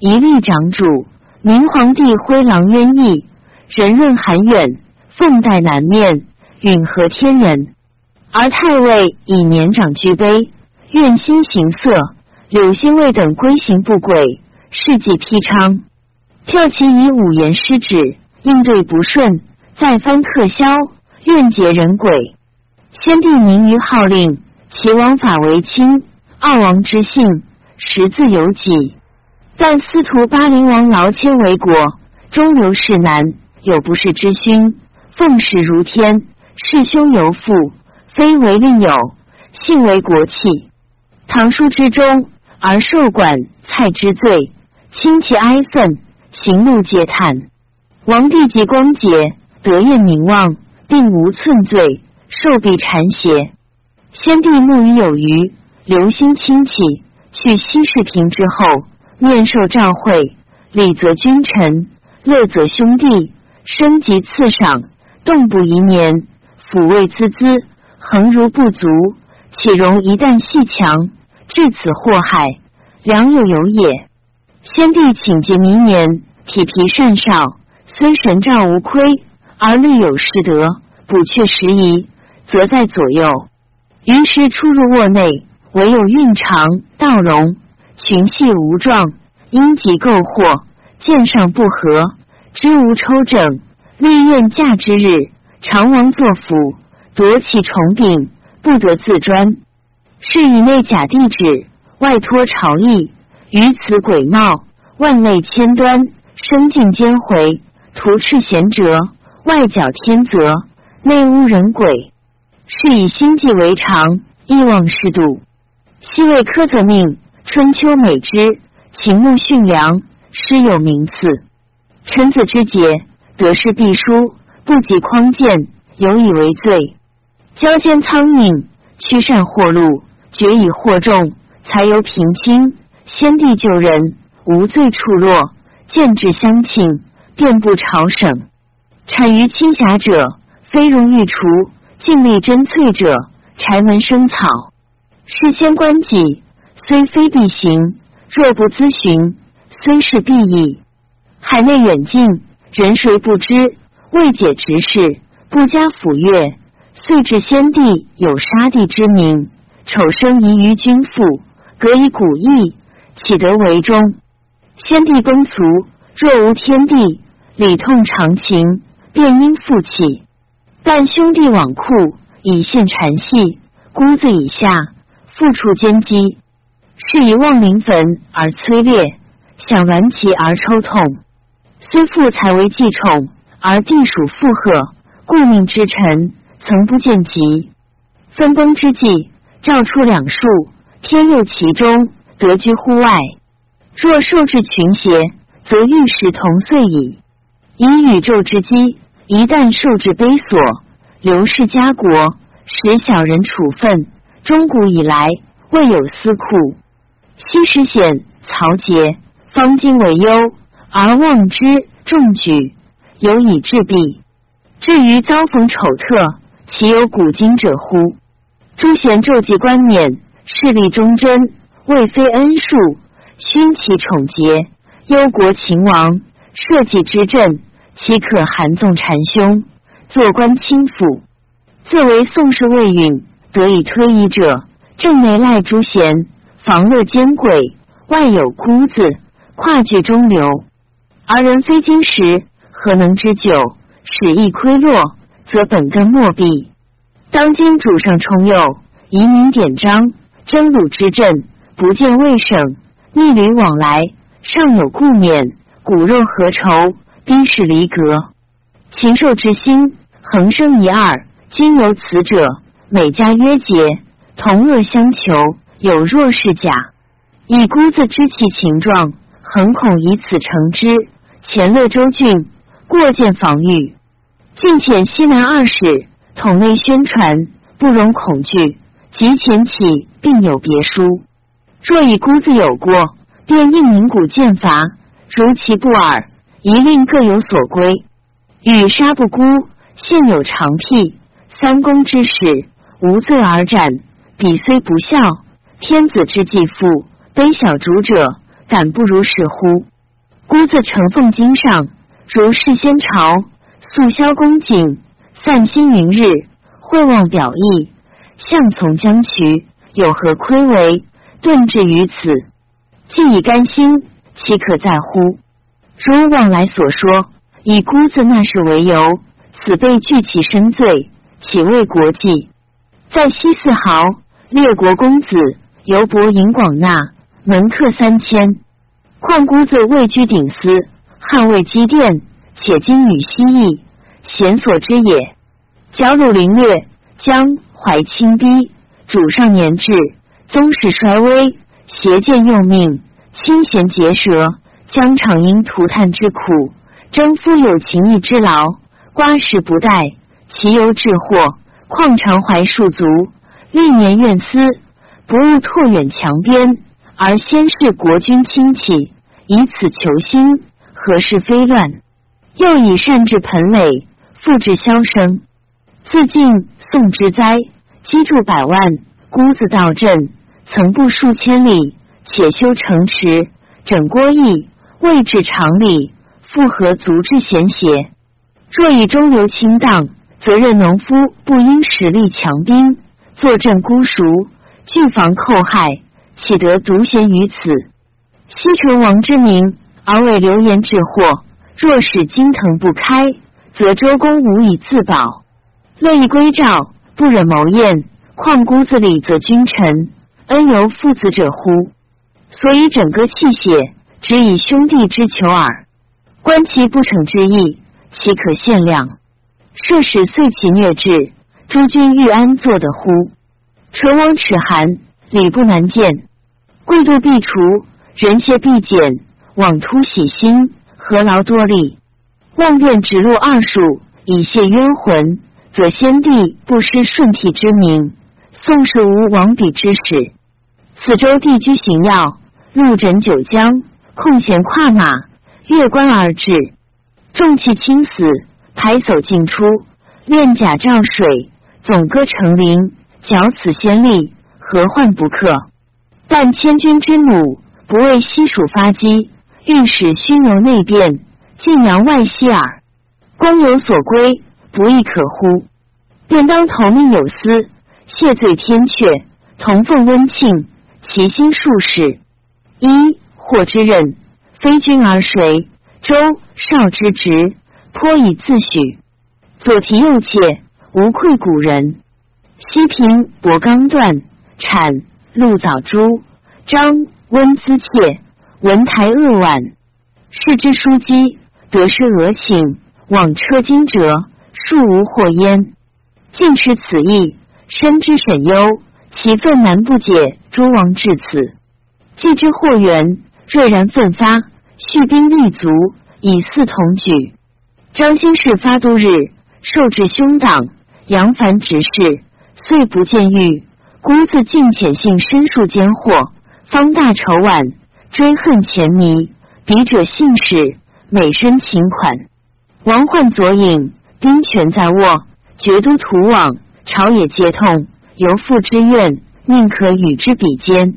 一立长主。明皇帝徽郎渊义，人润寒远，凤带南面，允和天人。而太尉以年长居卑，愿心行色，柳兴卫等规行不轨，事迹披昌。票其以五言失旨，应对不顺，再翻克销，愿结人鬼。先帝明于号令，其王法为轻，二王之姓，实自有己。但司徒巴陵王劳谦为国，中流士难，有不世之勋，奉使如天，世兄犹父，非为令有，幸为国器。唐书之中，而受管蔡之罪，亲其哀愤，行路皆叹。王帝及光洁，德业名望，并无寸罪，受必谗邪。先帝慕于有余，留心亲戚，去西市平之后。面受召会，礼则君臣，乐则兄弟，升级赐赏，动不宜年，抚慰滋滋，恒如不足，岂容一旦细强，至此祸害，良有有也。先帝请节明年，体皮善少，虽神照无亏，而虑有失德，补阙时宜，则在左右。于是出入卧内，唯有运长道容。群系无状，因疾购惑，见上不合，知无抽整，立宴驾之日，常王作辅，夺其重柄，不得自专。是以内假帝旨，外托朝议，于此鬼貌，万类千端，生尽兼回，图斥贤哲，外矫天责，内污人鬼。是以心计为常，意忘适度。昔为苛责命。春秋美之，秦穆训良，诗有名次。臣子之节，得失必书，不及匡谏，有以为罪。交奸苍蝇，驱善祸禄，决以惑众，才由平清。先帝救人，无罪处落，见至相庆，遍布朝省。产于亲侠者，非荣御厨；尽力珍粹者，柴门生草。事先观己。虽非必行，若不咨询，虽是必矣。海内远近，人谁不知？未解直事，不加抚悦，遂至先帝有杀帝之名。丑生疑于君父，隔以古义，岂得为忠？先帝崩卒，若无天地，礼痛常情，便应复起。但兄弟往库，以信禅系，孤子以下，复处奸机。是以望陵坟而摧裂，想顽疾而抽痛。虽父才为继宠，而地属附和，故命之臣曾不见及。分崩之际，诏出两数，天佑其中，得居乎外。若受制群邪，则玉石同岁矣。以宇宙之机，一旦受制卑琐，刘氏家国，使小人处分，中古以来未有私库。西石显曹节，方今为忧，而望之重举，有以治弊。至于遭逢丑特，其有古今者乎？诸贤纣记冠冕，势力忠贞，未非恩数，勋其宠节，忧国秦王，社稷之政，岂可含纵谗凶，坐观轻辅？自为宋氏未允，得以推移者，正内赖诸贤。房乐兼贵，外有孤子，跨据中流。而人非金石，何能知久？使亦亏落，则本根莫弊。当今主上重佑，移民典章，征虏之政，不见魏省，逆旅往来，尚有故免。骨肉何愁？兵士离隔。禽兽之心，恒生一二。今有此者，每家曰节，同恶相求，有若是假。以姑子之气情状，恒恐以此成之。前乐州郡过见防御，近遣西南二使统内宣传，不容恐惧。及前起，并有别书。若以姑子有过，便应名古剑伐。如其不耳，一令各有所归。与杀不孤，现有长辟。三公之使无罪而斩，彼虽不孝，天子之继父，卑小主者，敢不如是乎？姑子承奉经上，如是先朝，肃萧恭谨，散心云日，会望表意，相从将渠，有何亏为？顿至于此，既已甘心，岂可在乎？如往来所说，以姑自那事为由，此被具其身罪。岂为国计？在西四豪列国公子，由伯迎广纳门客三千。况姑子位居鼎司，汉魏积殿，且今与西邑，贤所之也。矫鲁凌略，将怀清逼，主上年至，宗室衰微，邪见用命，清贤结舌，疆场因涂炭之苦，征夫有情义之劳，瓜食不待。其忧致祸，况常怀戍足，历年怨思，不务拓远强边，而先是国君亲戚，以此求心，何事非乱？又以善治盆垒，复治萧生。自晋宋之灾，积筑百万，孤子道镇，曾步数千里，且修城池，整郭邑，未至常理，复合足之贤邪？若以中流清荡。责任农夫不因实力强兵，坐镇孤熟，拒防寇害，岂得独贤于此？西城王之名，而为流言之祸。若使金藤不开，则周公无以自保。乐意归赵，不忍谋燕，况孤子里则君臣，恩由父子者乎？所以整个器械，只以兄弟之求耳。观其不逞之意，岂可限量？设使遂其虐至，诸君欲安坐得乎？唇亡齿寒，礼不难见。贵度必除，人邪必减。枉突喜心，何劳多力？望便直入二数，以泄冤魂，则先帝不失顺替之名。宋氏无王比之始。此州地居行要，入枕九江，空闲跨马，越关而至，重器轻死。排叟进出，练甲照水，总歌成林，矫此先例，何患不克？但千军之弩，不为西蜀发击，欲使虚牛内变，晋阳外息耳。公有所归，不亦可乎？便当投命有司，谢罪天阙，同奉温庆，其心术士。一或之任，非君而谁？周少之职。颇以自诩，左提右切，无愧古人。西平博刚断，产陆早珠，张温资切，文台扼腕。视之书机，得失俄请，往车金折，庶无或焉。尽持此意，深知沈忧，其愤难不解。诸王至此，既知祸源，锐然奋发，蓄兵立足，以四同举。张兴氏发都日，受至兄党，杨凡执事，遂不见玉。孤自尽遣性申述奸祸，方大愁晚，追恨前迷。笔者姓氏，美身勤款。王焕左引，兵权在握，绝都图往，朝野皆痛。由父之愿，宁可与之比肩。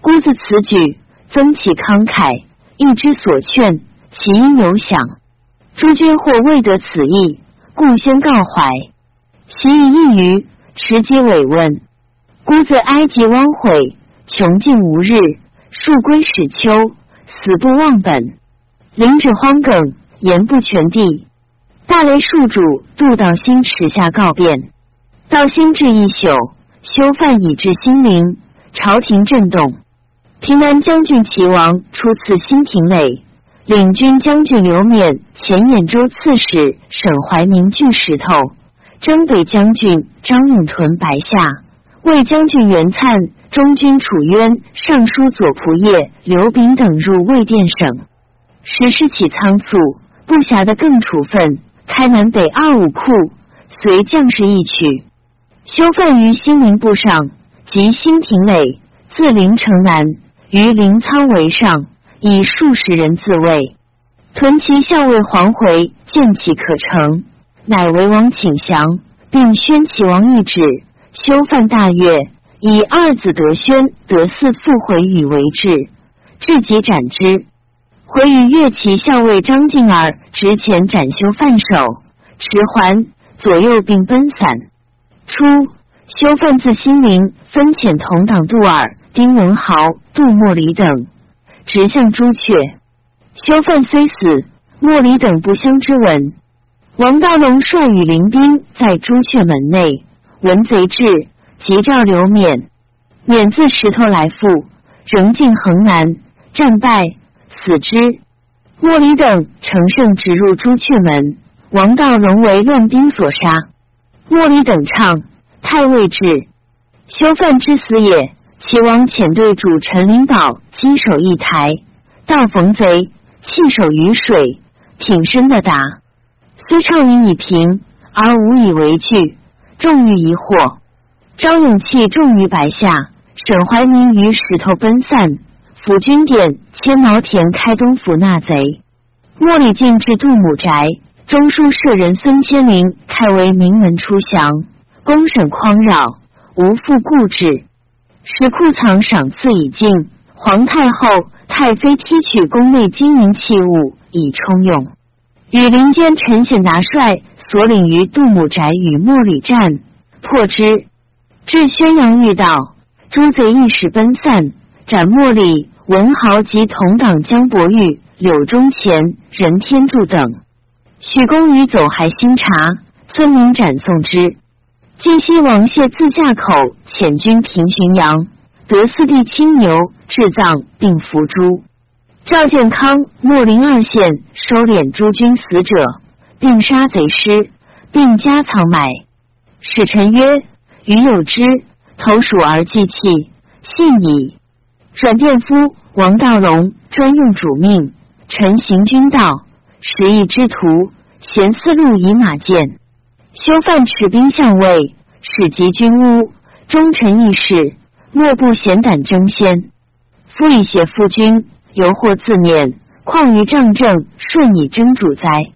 孤自此举，增其慷慨，意之所劝，其因有想。诸君或未得此意，故先告怀。习以一于持节委问，孤自埃及汪悔，穷尽无日，数归始秋，死不忘本。灵者荒梗，言不全地。大雷树主渡道兴池下告变，道兴至一宿，修范以至心灵，朝廷震动。平南将军齐王出次新亭内，领军将军刘勉、前兖州刺史沈怀明据石头，征北将军张永屯白下，魏将军袁粲、中军楚渊、尚书左仆射刘炳等入魏殿省。时事起仓促，不暇的更处分，开南北二五库，随将士一曲，修范于新宁部上，及新亭垒，自临城南，于临仓为上。以数十人自卫，屯骑校尉黄回见其可成，乃为王请降，并宣齐王懿旨，修范大悦，以二子德宣、德嗣复回与为质，至即斩之。回与乐骑校尉张敬儿执前斩修范首，持还左右并奔散。初，修范自新陵分遣同党杜尔、丁文豪、杜莫里等。直向朱雀，修范虽死，莫离等不相之闻。王道龙率羽临兵在朱雀门内，闻贼至，即召刘勉。勉自石头来赴，仍进横南，战败，死之。莫离等乘胜直入朱雀门，王道龙为乱兵所杀。莫离等唱太尉至，修范之死也。齐王遣队主陈灵宝击守一台，道逢贼，弃手于水，挺身的打。虽畅饮以平，而无以为惧，重于疑惑。张永器重于白下，沈怀民于石头奔散。府军点千毛田开东府纳贼。莫里进至杜母宅，中书舍人孙千灵开为名门出降，公审匡扰，无复固志。使库藏赏赐已尽，皇太后、太妃提取宫内金银器物以充用。与林间陈显达率所领于杜母宅与莫里战，破之。至宣阳遇道，诸贼一时奔散，斩莫里、文豪及同党江伯玉、柳忠乾、任天柱等。许公于走还新茶，村民斩送之。晋西王谢自下口遣军平浔阳，得四弟青牛治葬，并伏诛。赵建康、莫陵二县收敛诸军死者，并杀贼尸，并加藏买。使臣曰：“余有之，投鼠而祭器，信矣。”阮殿夫王道隆专用主命，臣行军道，十亿之徒，衔四路以马见。修范持兵相位，使及军屋，忠臣义士，莫不贤胆争先。夫以血负君，犹或自念，况于仗政，顺以争主哉？